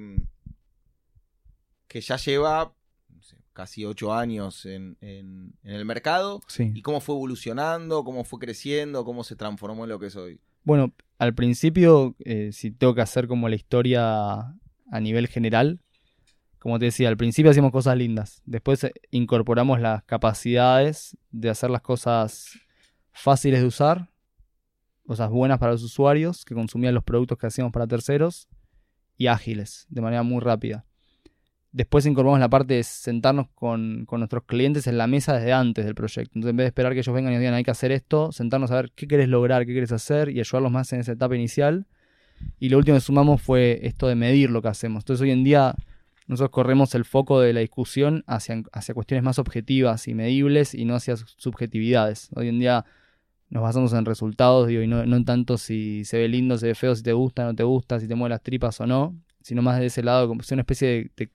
que ya lleva no sé, casi ocho años en, en- en el mercado. Sí. ¿Y cómo fue evolucionando? ¿Cómo fue creciendo? ¿Cómo se transformó en lo que es hoy? Bueno, al principio, eh, si tengo que hacer como la historia a nivel general, como te decía, al principio hacíamos cosas lindas. Después eh, incorporamos las capacidades de hacer las cosas fáciles de usar, cosas buenas para los usuarios que consumían los productos que hacíamos para terceros y ágiles, de manera muy rápida. Después incorporamos la parte de sentarnos con, con nuestros clientes en la mesa desde antes del proyecto. Entonces, en vez de esperar que ellos vengan y nos digan hay que hacer esto, sentarnos a ver qué querés lograr, qué querés hacer y ayudarlos más en esa etapa inicial. Y lo último que sumamos fue esto de medir lo que hacemos. Entonces, hoy en día nosotros corremos el foco de la discusión hacia, hacia cuestiones más objetivas y medibles y no hacia subjetividades. Hoy en día nos basamos en resultados digo, y no, no en tanto si se ve lindo, se ve feo, si te gusta, no te gusta, si te mueve las tripas o no, sino más de ese lado, como si una especie de, de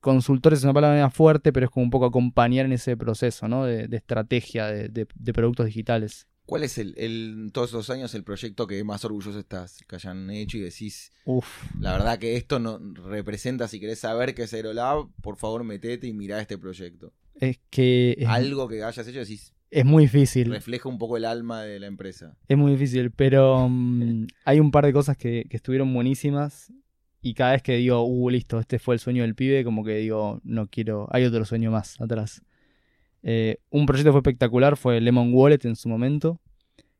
consultores es una palabra fuerte, pero es como un poco acompañar en ese proceso ¿no? de, de estrategia de, de- de productos digitales. ¿Cuál es el, el- todos esos años el proyecto que más orgulloso estás que hayan hecho y decís, Uf, la verdad que esto no representa, si querés saber qué es Aerolab, por favor metete y mirá este proyecto? es que es, Algo que hayas hecho decís, es muy difícil. refleja un poco el alma de la empresa. Es muy difícil, pero mm, hay un par de cosas que, que estuvieron buenísimas. Y cada vez que digo, uh, listo, este fue el sueño del pibe, como que digo, no quiero, hay otro sueño más atrás. Eh, un proyecto que fue espectacular fue Lemon Wallet en su momento,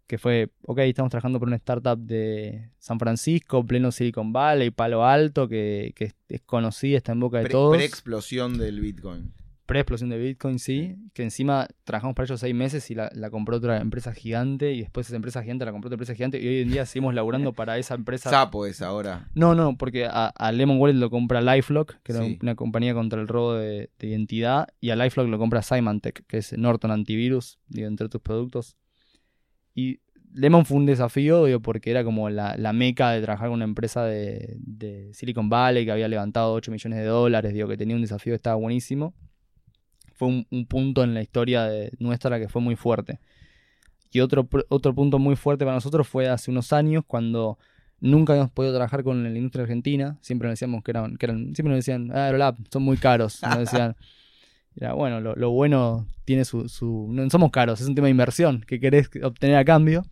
que fue, ok, estamos trabajando por una startup de San Francisco, pleno Silicon Valley, Palo Alto, que, que es conocida, está en boca de Pre- todos. Pre-explosión del Bitcoin. Pre-explosión de Bitcoin, sí. Que encima trabajamos para ellos seis meses y la, la compró otra empresa gigante. Y después esa empresa gigante la compró otra empresa gigante. Y hoy en día seguimos laburando para esa empresa. Sapo es ahora. No, no, porque a, a Lemon Wallet lo compra Lifelock, que era una compañía contra el robo de, de identidad. Y a Lifelock lo compra Symantec, que es Norton Antivirus, digo, entre otros productos. Y Lemon fue un desafío, digo, porque era como la, la meca de trabajar con una empresa de, de Silicon Valley que había levantado 8 millones de dólares, digo, que tenía un desafío que estaba buenísimo. Fue un, un punto en la historia de nuestra que fue muy fuerte. Y otro, otro punto muy fuerte para nosotros fue hace unos años cuando nunca habíamos podido trabajar con la industria argentina. Siempre nos decíamos que eran, que eran siempre nos decían, ah, Aerolab, son muy caros. Nos decían, era bueno, lo, lo bueno tiene su, su. No somos caros, es un tema de inversión que querés obtener a cambio.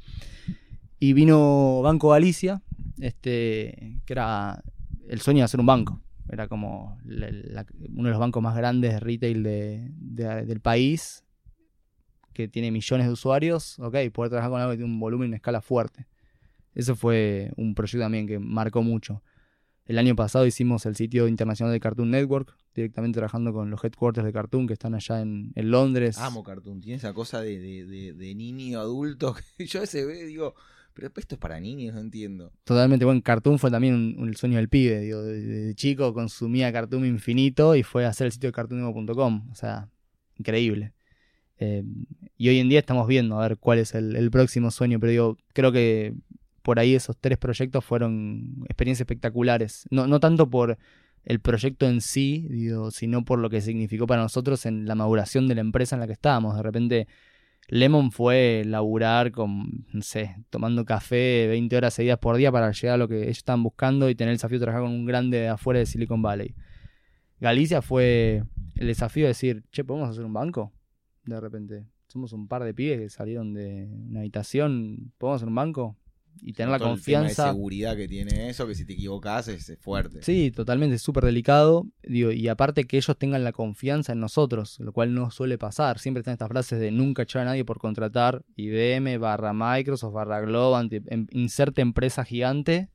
Y vino Banco Galicia, este, que era el sueño de hacer un banco. Era como uno de los bancos más grandes de retail de- de- del país, que tiene millones de usuarios. Ok, poder trabajar con algo que tiene un volumen en escala fuerte. Eso fue un proyecto también que marcó mucho. El año pasado hicimos el sitio internacional de Cartoon Network, directamente trabajando con los headquarters de Cartoon que están allá en, en Londres. Amo Cartoon, tiene esa cosa de, de, de- niño adulto que yo a veces digo, pero esto es para niños, no entiendo. Totalmente, bueno, Cartoon fue también un, un sueño del pibe, digo, de, de chico consumía Cartoon infinito y fue a hacer el sitio de cartoonnetwork.com, o sea, increíble. Eh, y hoy en día estamos viendo a ver cuál es el, el próximo sueño, pero digo, creo que por ahí esos tres proyectos fueron experiencias espectaculares, no, no tanto por el proyecto en sí, digo, sino por lo que significó para nosotros en la maduración de la empresa en la que estábamos. De repente, Lemon fue laburar con, no sé, tomando café 20 horas seguidas por día para llegar a lo que ellos estaban buscando y tener el desafío de trabajar con un grande de afuera de Silicon Valley. Galicia fue el desafío de decir, che, ¿podemos hacer un banco? De repente, somos un par de pibes que salieron de una habitación, ¿podemos hacer un banco? Y tener la el tema confianza. de seguridad que tiene eso, que si te equivocas es, fuerte. Sí, totalmente, es súper delicado. Digo, y aparte que ellos tengan la confianza en nosotros, lo cual no suele pasar. Siempre están estas frases de nunca echar a nadie por contratar IBM barra Microsoft barra Globant, inserte empresa gigante.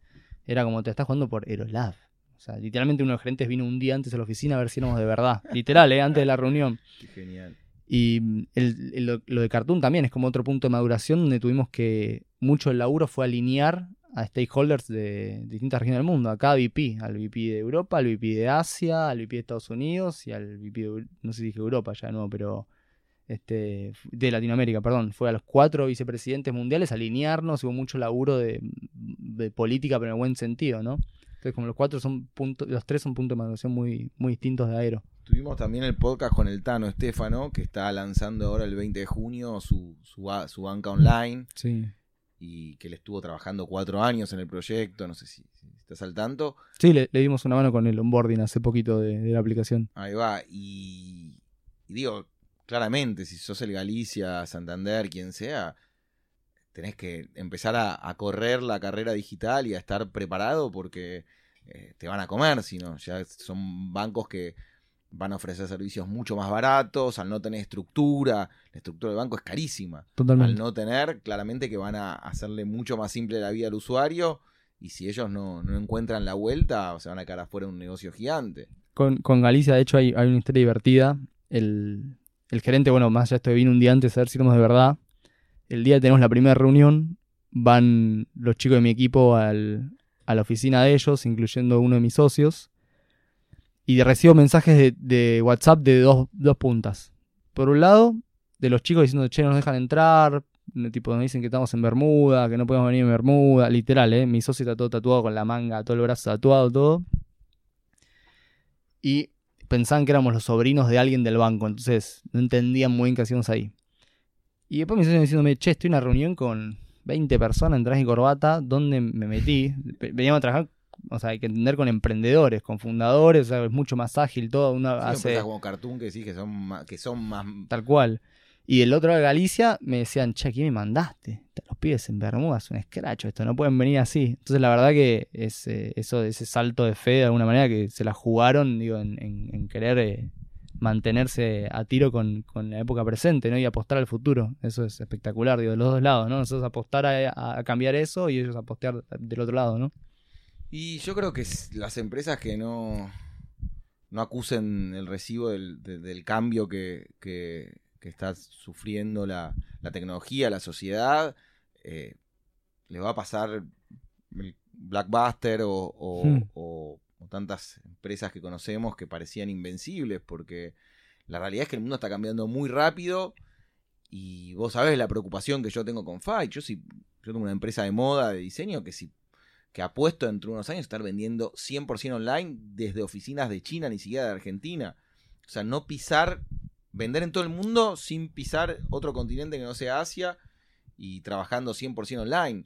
Era como te estás jugando por Aerolab. O sea, literalmente uno de los gerentes vino un día antes a la oficina a ver si éramos de verdad. Literal, ¿eh? antes de la reunión. Qué genial. Y mm, el- el- lo, lo de Cartoon también es como otro punto de maduración donde tuvimos que mucho el laburo fue alinear a stakeholders de distintas regiones del mundo, a cada VP, al VP de Europa, al VP de Asia, al VP de Estados Unidos y al VP de, no sé si dije Europa ya no, pero este de Latinoamérica, perdón, fue a los cuatro vicepresidentes mundiales a alinearnos, hubo mucho laburo de, de política pero en el buen sentido, ¿no? Entonces como los cuatro son puntos, los tres son puntos de maduración muy, muy distintos de Aero. Tuvimos también el podcast con el Tano Estefano, que está lanzando ahora el 20 de junio su, su, su banca online Sí. Y que le estuvo trabajando cuatro años en el proyecto, no sé si, si estás al tanto. Sí, le, le dimos una mano con el onboarding hace poquito de, de la aplicación. Ahí va, y, y digo, claramente, si sos el Galicia, Santander, quien sea, tenés que empezar a, a correr la carrera digital y a estar preparado porque eh, te van a comer, si no, ya son bancos que van a ofrecer servicios mucho más baratos, al no tener estructura, la estructura del banco es carísima. Al Totalmente. no tener, claramente que van a hacerle mucho más simple la vida al usuario y si ellos no, no encuentran la vuelta, se van a quedar afuera de un negocio gigante. Con, con Galicia, de hecho, hay, hay una historia divertida. El, el gerente, bueno, más allá de esto, vino un día antes a ver si éramos de verdad. El día que tenemos la primera reunión, van los chicos de mi equipo al- a la oficina de ellos, incluyendo uno de mis socios. Y recibo mensajes de, WhatsApp de dos, dos puntas. Por un lado, de los chicos diciendo, che, no nos dejan entrar. Tipo, nos dicen que estamos en Bermuda, que no podemos venir en Bermuda. Literal, ¿eh? Mi socio está todo tatuado con la manga, todo el brazo tatuado, todo. Y pensaban que éramos los sobrinos de alguien del banco. Entonces, no entendían muy bien qué hacíamos ahí. Y después mi socio diciéndome, che, estoy en una reunión con 20 personas en traje y corbata. ¿Dónde me metí? Ve- Veníamos a trabajar o sea, hay que entender con emprendedores, con fundadores, o sea, es mucho más ágil todo, uno Sí, hace como Cartoon que sí, que son más, que son más tal cual. Y el otro de Galicia me decían, che, aquí me mandaste. Los pibes en Bermuda es un escracho, esto no pueden venir así. Entonces la verdad que es, eh, eso, ese salto de fe de alguna manera que se la jugaron, digo, en, en- en querer eh, mantenerse a tiro con, con la época presente, ¿no? Y apostar al futuro. Eso es espectacular, digo, de los dos lados, ¿no? Nosotros apostar a, a cambiar eso y ellos apostar del otro lado, ¿no? Y yo creo que las empresas que no, no acusen el recibo del, de- del cambio que, que- que está sufriendo la, la tecnología, la sociedad, eh, le va a pasar el Blackbuster o, o- Hmm. o- o tantas empresas que conocemos que parecían invencibles, porque la realidad es que el mundo está cambiando muy rápido y vos sabés la preocupación que yo tengo con Fight. Yo si yo tengo una empresa de moda, de diseño, que si que apuesto dentro de unos años estar vendiendo 100% online desde oficinas de China, ni siquiera de Argentina. O sea, no pisar, vender en todo el mundo sin pisar otro continente que no sea Asia y trabajando 100% online.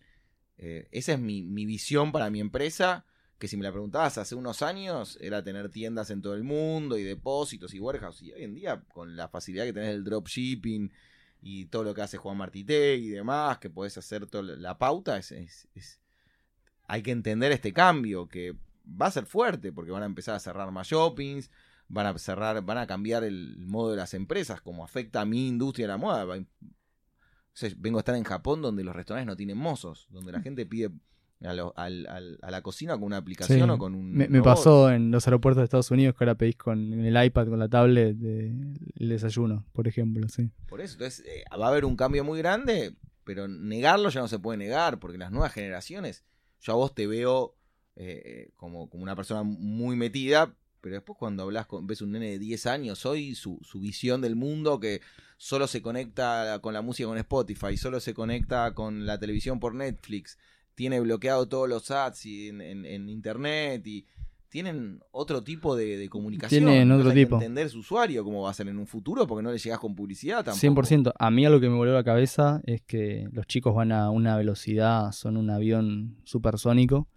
Eh, esa es mi, mi, visión para mi empresa, que si me la preguntabas hace unos años, era tener tiendas en todo el mundo y depósitos y warehouse. Y hoy en día, con la facilidad que tenés el dropshipping y todo lo que hace Juan Martité y demás, que podés hacer toda la pauta, es, hay que entender este cambio, que va a ser fuerte, porque van a empezar a cerrar más shoppings, van a cerrar, van a cambiar el modo de las empresas, como afecta a mi industria de la moda vengo a estar en Japón donde los restaurantes no tienen mozos, donde la mm. gente pide a, la cocina con una aplicación o con un. Me, pasó en los aeropuertos de Estados Unidos que ahora pedís con el iPad, con la tablet, el desayuno, por ejemplo. sí Por eso, entonces eh, va a haber un cambio muy grande, pero negarlo ya no se puede negar, porque las nuevas generaciones, yo a vos te veo eh, como, como una persona muy metida, pero después cuando hablas con, ves un nene de 10 años hoy, su, su visión del mundo que solo se conecta con la música con Spotify, solo se conecta con la televisión por Netflix, tiene bloqueado todos los ads en, internet y tienen otro tipo de, comunicación. Tienen otro tipo. entender su usuario cómo va a ser en un futuro porque no le llegas con publicidad tampoco. 100%. A mí algo que me volvió a la cabeza es que los chicos van a una velocidad, son un avión supersónico.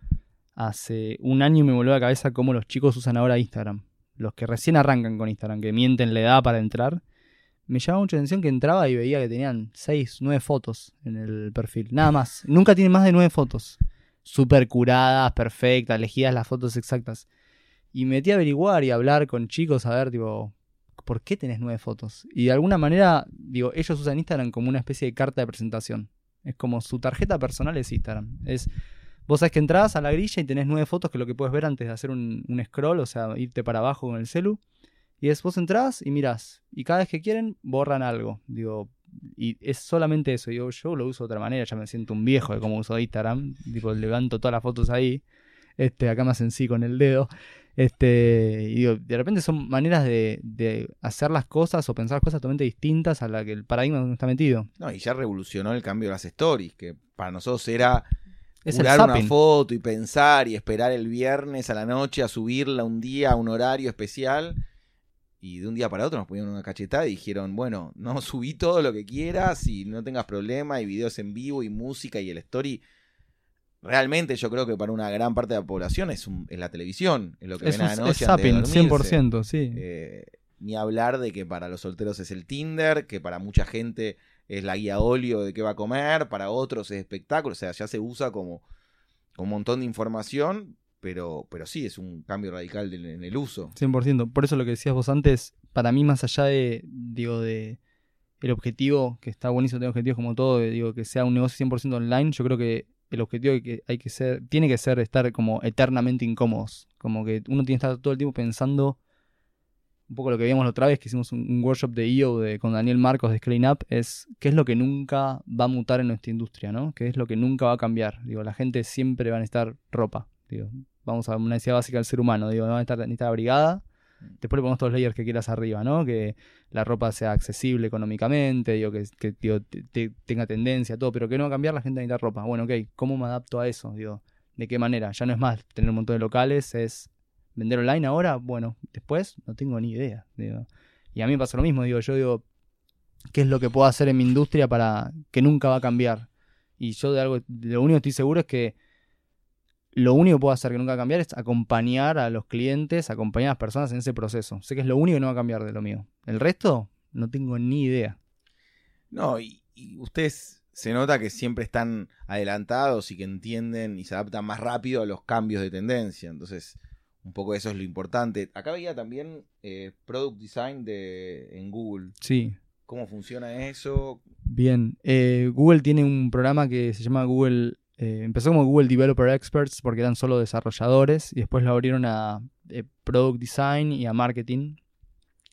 Hace un año me volvió a la cabeza cómo los chicos usan ahora Instagram. Los que recién arrancan con Instagram, que mienten la edad para entrar me llamaba mucha atención que entraba y veía que tenían 6, 9 fotos en el perfil. Nada más. Nunca tienen más de 9 fotos. Súper curadas, perfectas, elegidas las fotos exactas. Y me metí a averiguar y a hablar con chicos a ver, tipo, ¿por qué tenés 9 fotos? Y de alguna manera, digo, ellos usan Instagram como una especie de carta de presentación. Es como su tarjeta personal es Instagram. Es, vos sabés que entras a la grilla y tenés 9 fotos, que es lo que puedes ver antes de hacer un, scroll, o sea, irte para abajo con el celu y después entras y mirás. Y cada vez que quieren, borran algo. Digo, y es solamente eso. Digo, yo lo uso de otra manera, ya me siento un viejo de cómo uso Instagram. Tipo, levanto todas las fotos ahí. Este, acá me hacen sí con el dedo. Este, y digo, de repente son maneras de, de, hacer las cosas o pensar cosas totalmente distintas a la que el paradigma no está metido. No, y ya revolucionó el cambio de las stories, que para nosotros era es una foto y pensar y esperar el viernes a la noche a subirla un día a un horario especial y de un día para otro nos pusieron una cachetada y dijeron, bueno, no subí todo lo que quieras y no tengas problema y videos en vivo y música y el story. Realmente yo creo que para una gran parte de la población es, la televisión, es lo que ven a la noche. Es zapping, 100%, sí. Eh, ni hablar de que para los solteros es el Tinder, que para mucha gente es la guía óleo de qué va a comer, para otros es espectáculo, o sea, ya se usa como un montón de información, pero, pero sí, es un cambio radical en el uso. 100%. Por eso lo que decías vos antes, para mí más allá de, digo, de el objetivo, que está buenísimo tener objetivos como todo, digo, que sea un negocio 100% online, yo creo que el objetivo que hay que ser, tiene que ser estar como eternamente incómodos. Como que uno tiene que estar todo el tiempo pensando un poco lo que vimos la otra vez, que hicimos un, workshop de IO de, con Daniel Marcos de Screen Up, es qué es lo que nunca va a mutar en nuestra industria, ¿no? ¿Qué es lo que nunca va a cambiar? Digo, la gente siempre va a necesitar ropa. Digo, vamos a una necesidad básica del ser humano, digo, no necesitar, necesitar abrigada. Mm. Después le ponemos todos los layers que quieras arriba, ¿no? Que la ropa sea accesible económicamente, digo, que, tenga tendencia, todo, pero que no va a cambiar, la gente necesita ropa. Bueno, ok, ¿cómo me adapto a eso? Digo, ¿de qué manera? Ya no es más tener un montón de locales, es vender online ahora, bueno, después no tengo ni idea. Digo. Y a mí me pasa lo mismo, digo, yo digo, ¿qué es lo que puedo hacer en mi industria para que nunca va a cambiar? Y yo de algo, de lo único que estoy seguro es que lo único que puedo hacer que nunca va a cambiar es acompañar a los clientes, acompañar a las personas en ese proceso. Sé que es lo único que no va a cambiar de lo mío. El resto, no tengo ni idea. No, y, ustedes se nota que siempre están adelantados y que entienden y se adaptan más rápido a los cambios de tendencia. Entonces, un poco eso es lo importante. Acá veía también eh, Product Design de, en Google. Sí. ¿Cómo funciona eso? Bien, eh, Google tiene un programa que se llama Google eh, empezó como Google Developer Experts porque eran solo desarrolladores y después lo abrieron a eh, Product Design y a Marketing.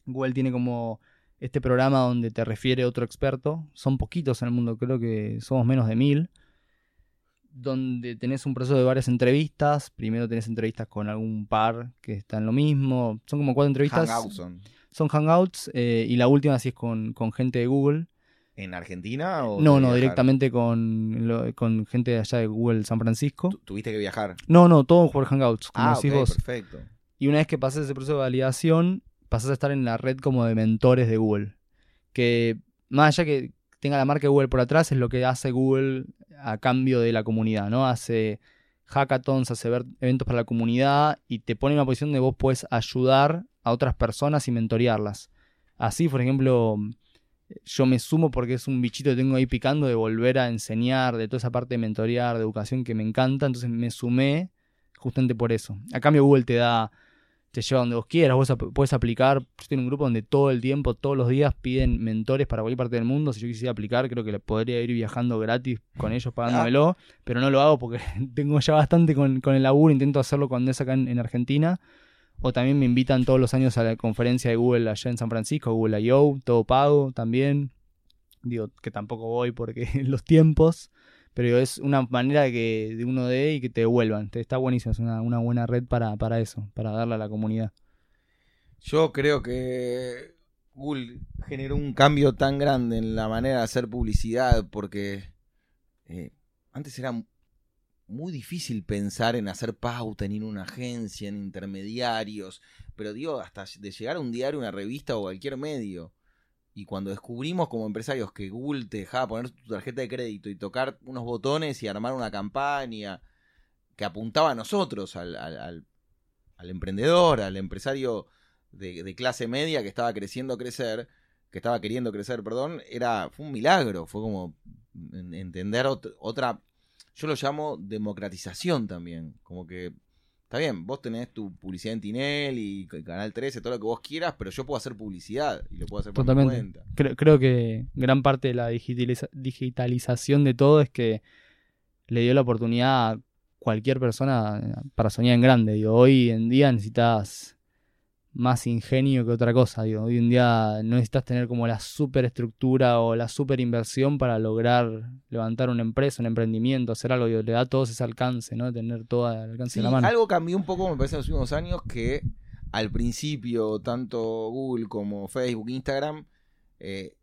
Google tiene como este programa donde te refiere otro experto. Son poquitos en el mundo, creo que somos menos de mil. Donde tenés un proceso de varias entrevistas. Primero tenés entrevistas con algún par que está en lo mismo. Son como cuatro entrevistas. Hangouts son. Son Hangouts. Eh, y la última sí es con, con gente de Google ¿En Argentina o No, de no, viajar? directamente con, lo- con gente de allá de Google San Francisco. Tu- ¿Tuviste que viajar? No, no, todo por Hangouts, como Ah, decís ok, vos. perfecto. Y una vez que pasas ese proceso de validación, pasas a estar en la red como de mentores de Google. Que más allá que tenga la marca Google por atrás, es lo que hace Google a cambio de la comunidad, ¿no? Hace hackathons, hace ver- eventos para la comunidad y te pone en una posición donde vos puedes ayudar a otras personas y mentorearlas. Así, por ejemplo, yo me sumo porque es un bichito que tengo ahí picando de volver a enseñar, de toda esa parte de mentorear, de educación que me encanta, entonces me sumé justamente por eso. A cambio Google te da, te lleva donde vos quieras, vos ap- puedes aplicar, yo tengo un grupo donde todo el tiempo, todos los días piden mentores para cualquier parte del mundo, si yo quisiera aplicar creo que podría ir viajando gratis con ellos pagándomelo, pero no lo hago porque tengo ya bastante con, con el laburo, intento hacerlo cuando es acá en, en Argentina. O también me invitan todos los años a la conferencia de Google allá en San Francisco, Google I.O., todo pago también. Digo que tampoco voy porque los tiempos, pero es una manera de que de uno dé y que te devuelvan. Está buenísimo, es una, una buena red para, para eso, para darle a la comunidad. Yo creo que Google generó un cambio tan grande en la manera de hacer publicidad porque eh, antes era muy difícil pensar en hacer pauta, en ir a una agencia, en intermediarios, pero digo, hasta de llegar a un diario, una revista o cualquier medio. Y cuando descubrimos como empresarios que Google te dejaba poner tu tarjeta de crédito y tocar unos botones y armar una campaña que apuntaba a nosotros, al, al- al- emprendedor, al empresario de, de clase media que estaba creciendo crecer, que estaba queriendo crecer, perdón, era, fue un milagro, fue como en- entender ot- otra, yo lo llamo democratización también, como que, está bien, vos tenés tu publicidad en Tinel y Canal 13, todo lo que vos quieras, pero yo puedo hacer publicidad y lo puedo hacer por mi Totalmente. cuenta. Creo, creo que gran parte de la digitaliza- digitalización de todo es que le dio la oportunidad a cualquier persona para soñar en grande. Digo, hoy en día necesitas más ingenio que otra cosa. Digo, hoy en día no necesitas tener como la superestructura o la super inversión para lograr levantar una empresa, un emprendimiento, hacer algo. Digo, le da todo ese alcance, ¿no? Tener todo al alcance Sí, de la mano. algo cambió un poco, me parece, en los últimos años, que al principio tanto Google como Facebook, Instagram, eh,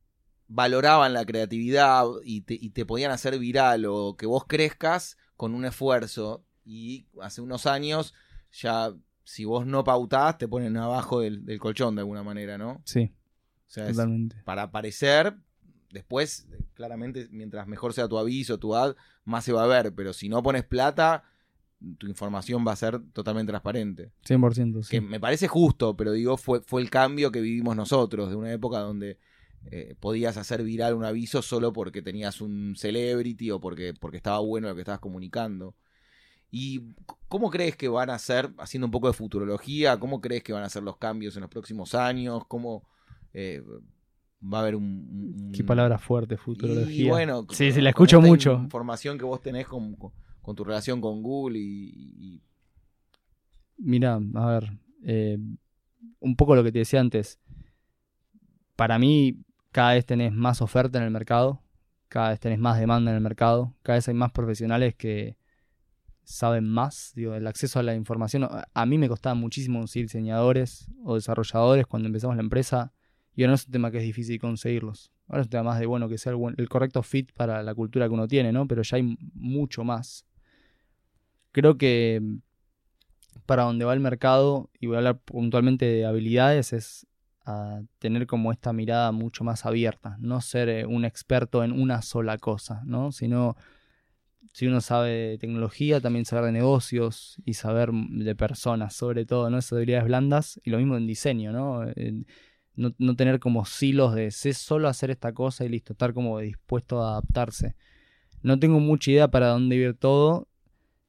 valoraban la creatividad y te, y te podían hacer viral o que vos crezcas con un esfuerzo. Y hace unos años ya, si vos no pautás, te ponen abajo del, del colchón de alguna manera, ¿no? Sí, O sea, totalmente. para aparecer, después, eh, claramente, mientras mejor sea tu aviso, tu ad, más se va a ver. Pero si no pones plata, tu información va a ser totalmente transparente. 100%. Sí. Que me parece justo, pero digo, fue, fue el cambio que vivimos nosotros, de una época donde eh, podías hacer viral un aviso solo porque tenías un celebrity o porque, porque estaba bueno lo que estabas comunicando. ¿Y cómo crees que van a ser, haciendo un poco de futurología, cómo crees que van a ser los cambios en los próximos años? ¿Cómo eh, va a haber un... un- Qué palabra fuerte, futurología. y bueno, Sí, sí, la escucho mucho. Información que vos tenés con, con- con tu relación con Google y, y- Mira, a ver, eh, un poco lo que te decía antes. Para mí, cada vez tenés más oferta en el mercado, cada vez tenés más demanda en el mercado, cada vez hay más profesionales que saben más. Digo, el acceso a la información. A- mí me costaba muchísimo conseguir diseñadores o desarrolladores cuando empezamos la empresa. Y ahora no es un tema que es difícil conseguirlos. Ahora es un tema más de, bueno, que sea el correcto fit para la cultura que uno tiene, ¿no? Pero ya hay mucho más. Creo que para donde va el mercado, y voy a hablar puntualmente de habilidades, es a tener como esta mirada mucho más abierta, no ser eh, un experto en una sola cosa, ¿no? Sino, si uno sabe de tecnología, también saber de negocios y saber de personas, sobre todo, ¿no? Esas habilidades blandas, y lo mismo en diseño, ¿no? No, no tener como silos de sé solo hacer esta cosa y listo, estar como dispuesto a adaptarse. No tengo mucha idea para dónde ir todo.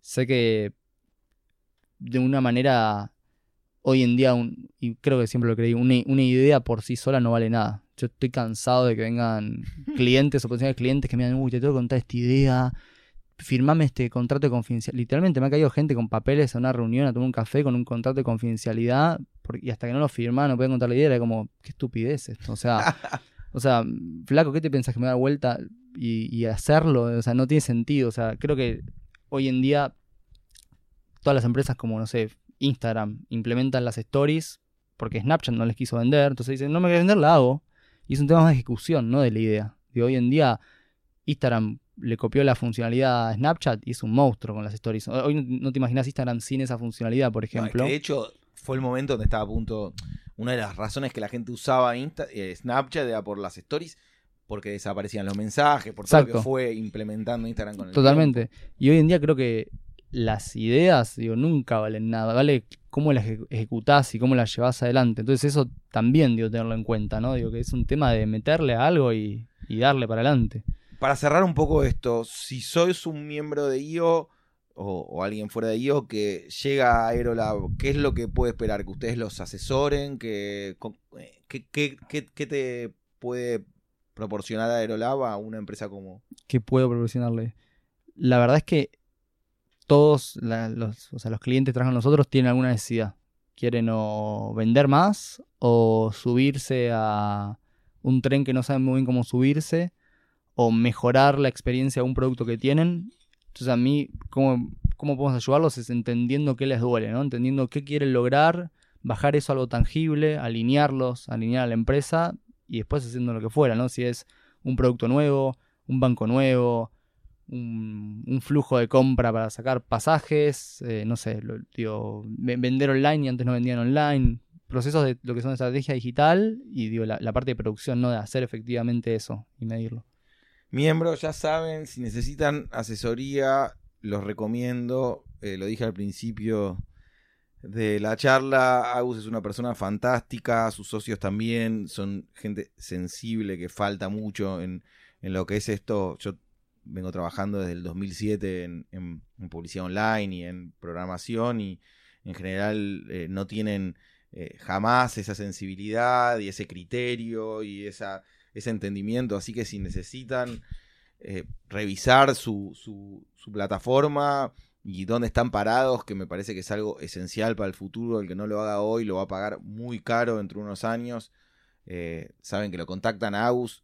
Sé que de una manera hoy en día, un- y creo que siempre lo creí, una, una idea por sí sola no vale nada. Yo estoy cansado de que vengan clientes o potenciales clientes que me digan, uy, te tengo que contar esta idea, firmame este contrato de confidencialidad. Literalmente me ha caído gente con papeles a una reunión a tomar un café con un contrato de confidencialidad por- y hasta que no lo firmaban no podían contar la idea, era como, qué estupidez esto. O sea, o sea, flaco, ¿qué te pensás que me da vuelta y, y hacerlo? O sea, no tiene sentido. O sea, creo que hoy en día todas las empresas como, no sé, Instagram implementan las stories porque Snapchat no les quiso vender. Entonces dicen, no me querés vender, la hago. Y es un tema más de ejecución, no de la idea. Y hoy en día Instagram le copió la funcionalidad a Snapchat y es un monstruo con las stories. Hoy no te imaginas Instagram sin esa funcionalidad, por ejemplo. de hecho, fue el momento donde estaba a punto. Una de las razones que la gente usaba eh, Snapchat era por las stories, porque desaparecían los mensajes, por todo lo que fue implementando Instagram con el Totalmente. Y hoy en día creo que las ideas, digo, nunca valen nada. Vale cómo las ejecutás y cómo las llevas adelante. Entonces, eso también, digo, tenerlo en cuenta, ¿no? Digo, que es un tema de meterle a algo y, y darle para adelante. Para cerrar un poco esto, si sois un miembro de IO o, alguien fuera de IO que llega a Aerolab, ¿qué es lo que puede esperar? ¿Que ustedes los asesoren? ¿Qué, qué, te puede proporcionar Aerolab a una empresa como...? ¿Qué puedo proporcionarle? La verdad es que todos los, o sea, los clientes que trabajan nosotros tienen alguna necesidad. Quieren o vender más o subirse a un tren que no saben muy bien cómo subirse o mejorar la experiencia de un producto que tienen entonces a mí, ¿cómo, cómo podemos ayudarlos? Es entendiendo qué les duele, ¿no? Entendiendo qué quieren lograr, bajar eso a algo tangible, alinearlos, alinear a la empresa y después haciendo lo que fuera, ¿no? Si es un producto nuevo, un banco nuevo, un, flujo de compra para sacar pasajes, eh, no sé, digo, vender online y antes no vendían online, procesos de lo que son estrategia digital y digo, la, la parte de producción, ¿no? De hacer efectivamente eso y medirlo. Miembros, ya saben, si necesitan asesoría, los recomiendo. Eh, lo dije al principio de la charla. Agus es una persona fantástica, sus socios también son gente sensible que falta mucho en, lo que es esto. Yo vengo trabajando desde el 2007 en, publicidad online y en programación y en general eh, no tienen eh, jamás esa sensibilidad y ese criterio y esa ese entendimiento. Así que si necesitan eh, revisar su, su, plataforma y dónde están parados, que me parece que es algo esencial para el futuro, el que no lo haga hoy lo va a pagar muy caro dentro de unos años. Eh, saben que lo contactan a Agus.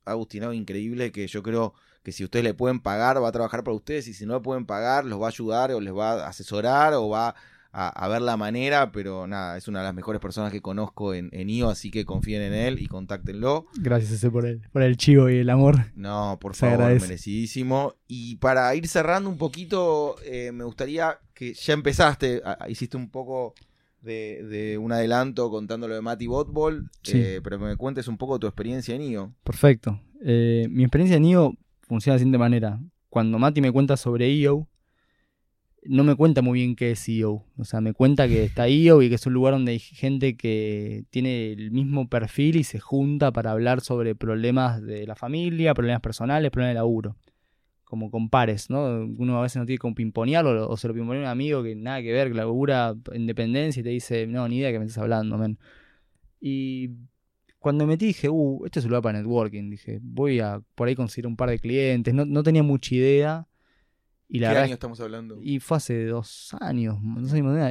Increíble que yo creo que si ustedes le pueden pagar, va a trabajar para ustedes y si no le pueden pagar, los va a ayudar o les va a asesorar o va a, ver la manera, pero nada, es una de las mejores personas que conozco en, en IO, así que confíen en él y contáctenlo. Gracias ese por el, por el chivo y el amor. No, por favor, merecidísimo. Y para ir cerrando un poquito, eh, me gustaría que ya empezaste, hiciste un poco de, un adelanto contando lo de Mati Botball, eh, pero que me cuentes un poco tu experiencia en IO. Perfecto. Eh, mi experiencia en IO funciona de la siguiente manera. Cuando Mati me cuenta sobre IO, no me cuenta muy bien qué es EO. O sea, me cuenta que está EO y que es un lugar donde hay gente que tiene el mismo perfil y se junta para hablar sobre problemas de la familia, problemas personales, problemas de laburo. Como con pares, ¿no? Uno a veces no tiene como pimponear o, se lo pimponea un amigo que nada que ver, que labura independencia y te dice, no, ni idea que me estás hablando, men. Y cuando me metí dije, uh, este es un lugar para networking. Dije, voy a por ahí conseguir un par de clientes. No, no tenía mucha idea y la ¿Qué año estamos hablando? Y fue hace dos años,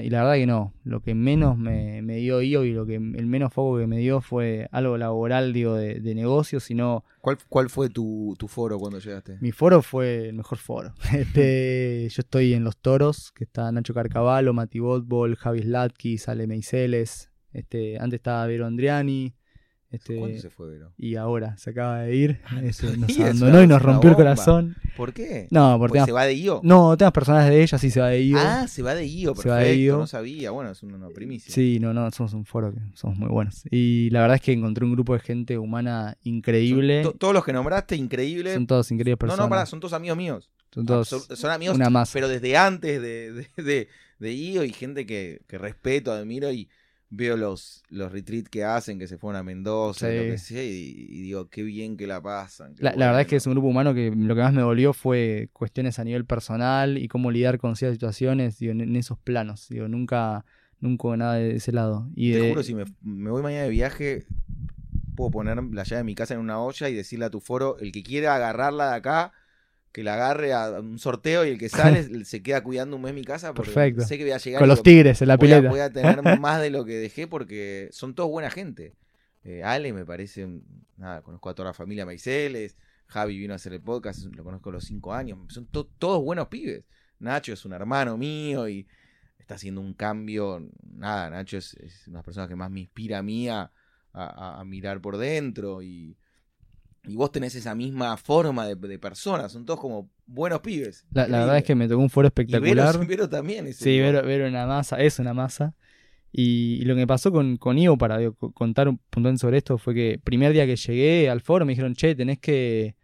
Y la verdad que no. Lo que menos me, dio IO y lo que el menos foco que me dio fue algo laboral, digo, de, de negocio, sino... ¿Cuál, ¿Cuál fue tu, foro cuando llegaste? Mi foro fue el mejor foro. Este, yo estoy en Los Toros, que está Nacho Carcavallo, Mati Botbol, Javi Slatky, Sale Meiseles. Este, antes estaba Vero Andriani. Este, ¿Cuándo se fue Vero? Y ahora, se acaba de ir. Ah, nos abandonó y nos rompió el corazón. ¿Por qué? No, porque se va de IO. No, temas personales de ella, sí se va de IO. Ah, se va de IO, perfecto. Se va de IO. No sabía, bueno, es una, primicia. Sí, no, no, somos un foro que somos muy buenos. Y la verdad es que encontré un grupo de gente humana increíble. todos los que nombraste, increíbles. Son todos increíbles personas. No, no, pará, son todos amigos míos. Son todos. son, amigos, una más. pero desde antes de, de, de, IO y gente que, que respeto, admiro y veo los, los retreats que hacen, que se fueron a Mendoza, lo que sea, y, digo, qué bien que la pasan. La, verdad es que es un grupo humano que lo que más me dolió fue cuestiones a nivel personal y cómo lidiar con ciertas situaciones en, esos planos. Digo, nunca, nunca nada de ese lado. Y Te juro, si me, me voy mañana de viaje, puedo poner la llave de mi casa en una olla y decirle a tu foro, el que quiera agarrarla de acá, que la agarre a un sorteo y el que sale se queda cuidando un mes mi casa. Porque Perfecto. Sé que voy a llegar. Con los tigres en la pileta. voy a tener más de lo que dejé porque son todos buena gente. Eh, Ale me parece, nada, conozco a toda la familia Maiceles. Javi vino a hacer el podcast, lo conozco a los cinco años. Son todos buenos pibes. Nacho es un hermano mío y está haciendo un cambio. Nada, Nacho es, una de las personas que más me inspira a mí a, a mirar por dentro y y vos tenés esa misma forma de, de persona, son todos como buenos pibes. La, la verdad es que me tocó un foro Y espectacular. Vero, Vero también es Sí, igual. ver, ver una masa, es una masa. Y, y lo que me pasó con, con Ivo, para digo, contar un puntualmente sobre esto, fue que primer día que llegué al foro me dijeron, che, tenés que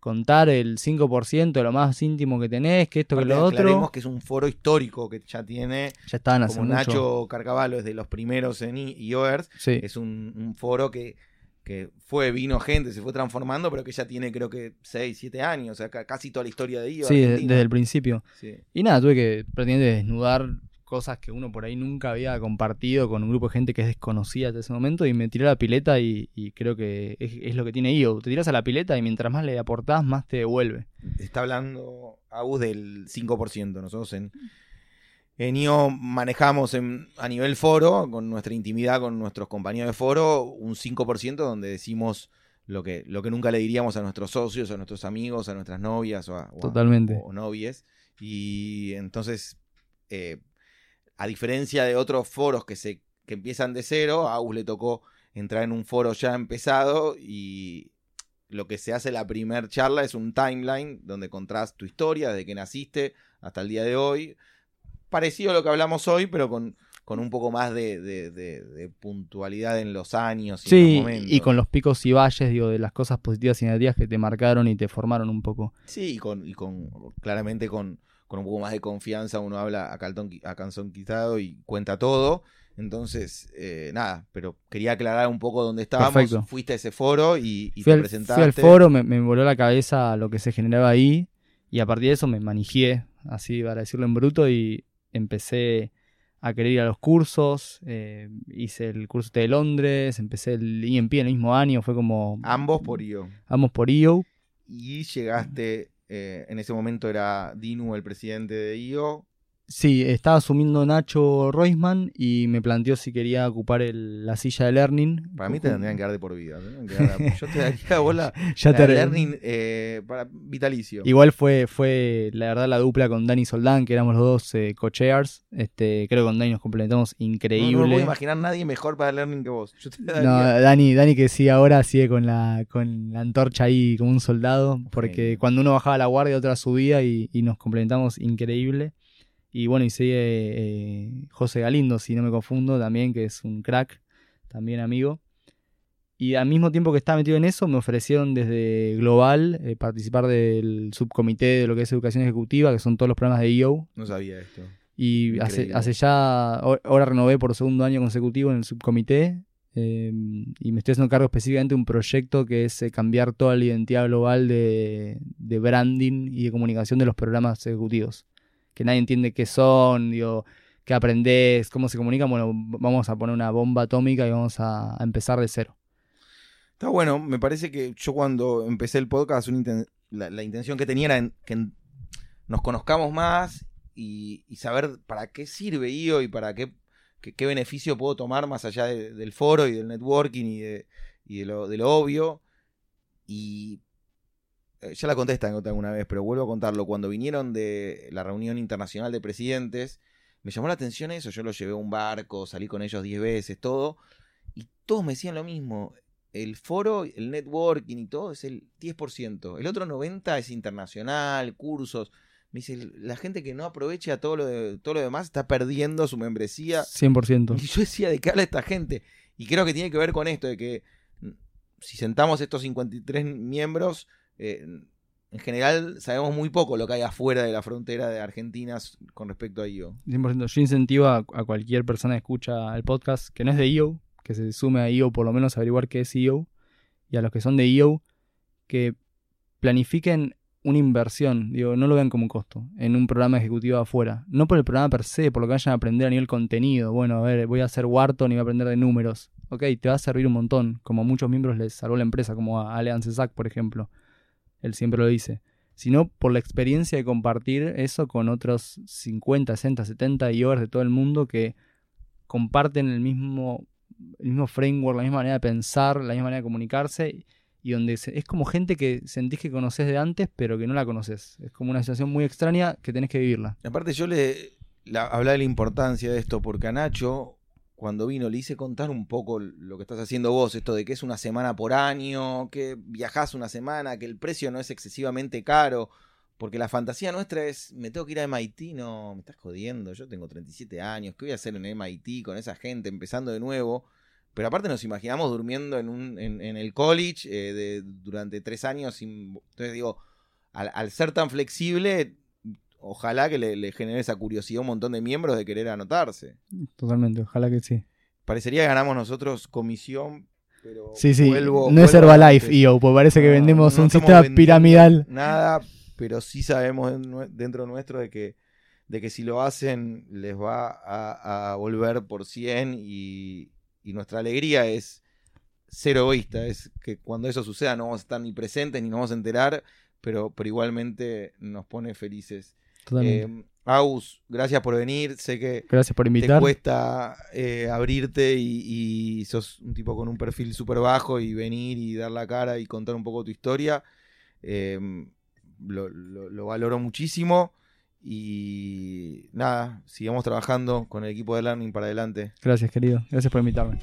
contar el 5% de lo más íntimo que tenés, que esto, que lo otro. aclaremos que es un foro histórico que ya tiene, Ya estaban hace como mucho. Nacho Carcavalo es de los primeros en iOers, Sí, es un, un foro que, que fue, vino gente, se fue transformando, pero que ya tiene creo que 6, 7 años, o sea, ca- casi toda la historia de IO. sí, Argentina. desde el principio. Sí. Y nada, tuve que prácticamente desnudar cosas que uno por ahí nunca había compartido con un grupo de gente que es desconocida hasta ese momento y me tiré a la pileta y, y creo que es, es lo que tiene IO. Te tiras a la pileta y mientras más le aportás, más te devuelve. Está hablando Agus del 5%. Nosotros en, en IO manejamos en- a nivel foro, con nuestra intimidad con nuestros compañeros de foro, un 5% donde decimos lo que, lo que nunca le diríamos a nuestros socios, a nuestros amigos, a nuestras novias o, a, o novies. Y entonces, eh, a diferencia de otros foros que, se, que empiezan de cero, a Agus le tocó entrar en un foro ya empezado y lo que se hace la primer charla es un timeline donde contás tu historia desde que naciste hasta el día de hoy. Parecido a lo que hablamos hoy, pero con, con un poco más de, de- de- de puntualidad en los años y en los momentos. y con los picos y valles, digo, de las cosas positivas y negativas que te marcaron y te formaron un poco. Sí, y con, y con claramente con, con un poco más de confianza uno habla a, caltón, a canzón quitado y cuenta todo. Entonces, eh, nada, pero quería aclarar un poco dónde estábamos. Perfecto. Fuiste a ese foro y, y Fui te al, presentaste. fui al foro, me, me voló la cabeza lo que se generaba ahí y a partir de eso me manijé, así para decirlo en bruto, y empecé a querer ir a los cursos, eh, hice el curso de Londres, empecé el IMP en el mismo año, fue como Ambos por IO. vamos por IO. Y llegaste, eh, en ese momento era Dinu el presidente de IO. Sí, estaba asumiendo Nacho Roisman y me planteó si quería ocupar el- la silla de Learning. Para mí te tendrían que dar de por vida. te que dar- yo te daría bola Ya la te- learning eh, para vitalicio. Igual fue, fue la verdad la dupla con Dani Soldán, que éramos los dos eh, co-chairs. Este, creo que con Dani nos complementamos no, no me increíble. puedo imaginar nadie mejor para learning que vos. Yo te No, daría- Dani, Dani que sigue ahora, sigue con la, con la antorcha ahí como un soldado, porque cuando uno bajaba la guardia, otra subía y, y nos complementamos increíble. Y bueno, y sigue eh, José Galindo, si no me confundo, también, que es un crack, también amigo. Y al mismo tiempo que estaba metido en eso, me ofrecieron desde Global eh, participar del subcomité de lo que es educación ejecutiva, que son todos los programas de EO. No sabía esto. Y hace, hace ya, ahora ahora renové por segundo año consecutivo en el subcomité eh, y me estoy haciendo cargo específicamente de un proyecto que es eh, cambiar toda la identidad global de, de branding y de comunicación de los programas ejecutivos. Que nadie entiende qué son, digo, qué aprendés, cómo se comunican. Bueno, vamos a poner una bomba atómica y vamos a, empezar de cero. Está bueno, me parece que yo cuando empecé el podcast, la, intención que tenía era que nos conozcamos más y, saber para qué sirve IO y para qué, qué, beneficio puedo tomar más allá de- del foro y del networking y de, y lo, de lo obvio. Y ya la conté esta nota alguna vez, pero vuelvo a contarlo. Cuando vinieron de la reunión internacional de presidentes, me llamó la atención eso. Yo los llevé a un barco, salí con ellos 10 veces, todo. Y todos me decían lo mismo el foro, el networking y todo es el 10%. El otro 90% es internacional, cursos. Me dice, la gente que no aprovecha todo lo, de- todo lo demás está perdiendo su membresía. 100%. Y yo decía, ¿de qué habla esta gente? Y creo que tiene que ver con esto, de que mm, si sentamos estos 53 miembros, eh, en general sabemos muy poco lo que hay afuera de la frontera de Argentina con respecto a IO. 100%. Yo incentivo a, cualquier persona que escucha el podcast que no es de IO, que se sume a IO por lo menos averiguar qué es IO, y a los que son de IO, que planifiquen una inversión, digo, no lo vean como un costo, en un programa ejecutivo afuera. No por el programa per se, por lo que vayan a aprender a nivel contenido. Bueno, a ver, voy a hacer Wharton y voy a aprender de números. Ok, te va a servir un montón, como a muchos miembros les salvó la empresa, como a Alean Cesac, por ejemplo. Él siempre lo dice sino por la experiencia de compartir eso con otros 50, 60, 70 IOers de todo el mundo que comparten el mismo, el mismo framework, la misma manera de pensar, la misma manera de comunicarse y donde se- es como gente que sentís que conoces de antes pero que no la conoces. Es como una situación muy extraña que tenés que vivirla. Aparte yo le la, hablaba de la importancia de esto porque a Nacho cuando vino, le hice contar un poco lo que estás haciendo vos, esto de que es una semana por año, que viajás una semana, que el precio no es excesivamente caro, porque la fantasía nuestra es, me tengo que ir a MIT, no, me estás jodiendo, yo tengo 37 años, ¿qué voy a hacer en MIT con esa gente empezando de nuevo? Pero aparte nos imaginamos durmiendo en, un, en, el college eh, de, durante tres años. entonces digo, al, ser tan flexible, ojalá que le, genere esa curiosidad a un montón de miembros de querer anotarse. Totalmente, ojalá que sí. Parecería que ganamos nosotros comisión, pero sí, sí. no es Herbalife, IO, pues parece que vendemos un sistema piramidal. Nada, pero sí sabemos dentro nuestro de que, de que si lo hacen les va a, volver por 100 y, y nuestra alegría es ser egoísta, es que cuando eso suceda no vamos a estar ni presentes ni nos vamos a enterar, pero, pero igualmente nos pone felices. Eh, Aus, gracias por venir. Sé que gracias por invitar. te cuesta eh, abrirte y, sos un tipo con un perfil súper bajo y venir y dar la cara y contar un poco tu historia. Eh, lo, valoro muchísimo. Y nada, sigamos trabajando con el equipo de Learning para adelante. Gracias, querido. Gracias por invitarme.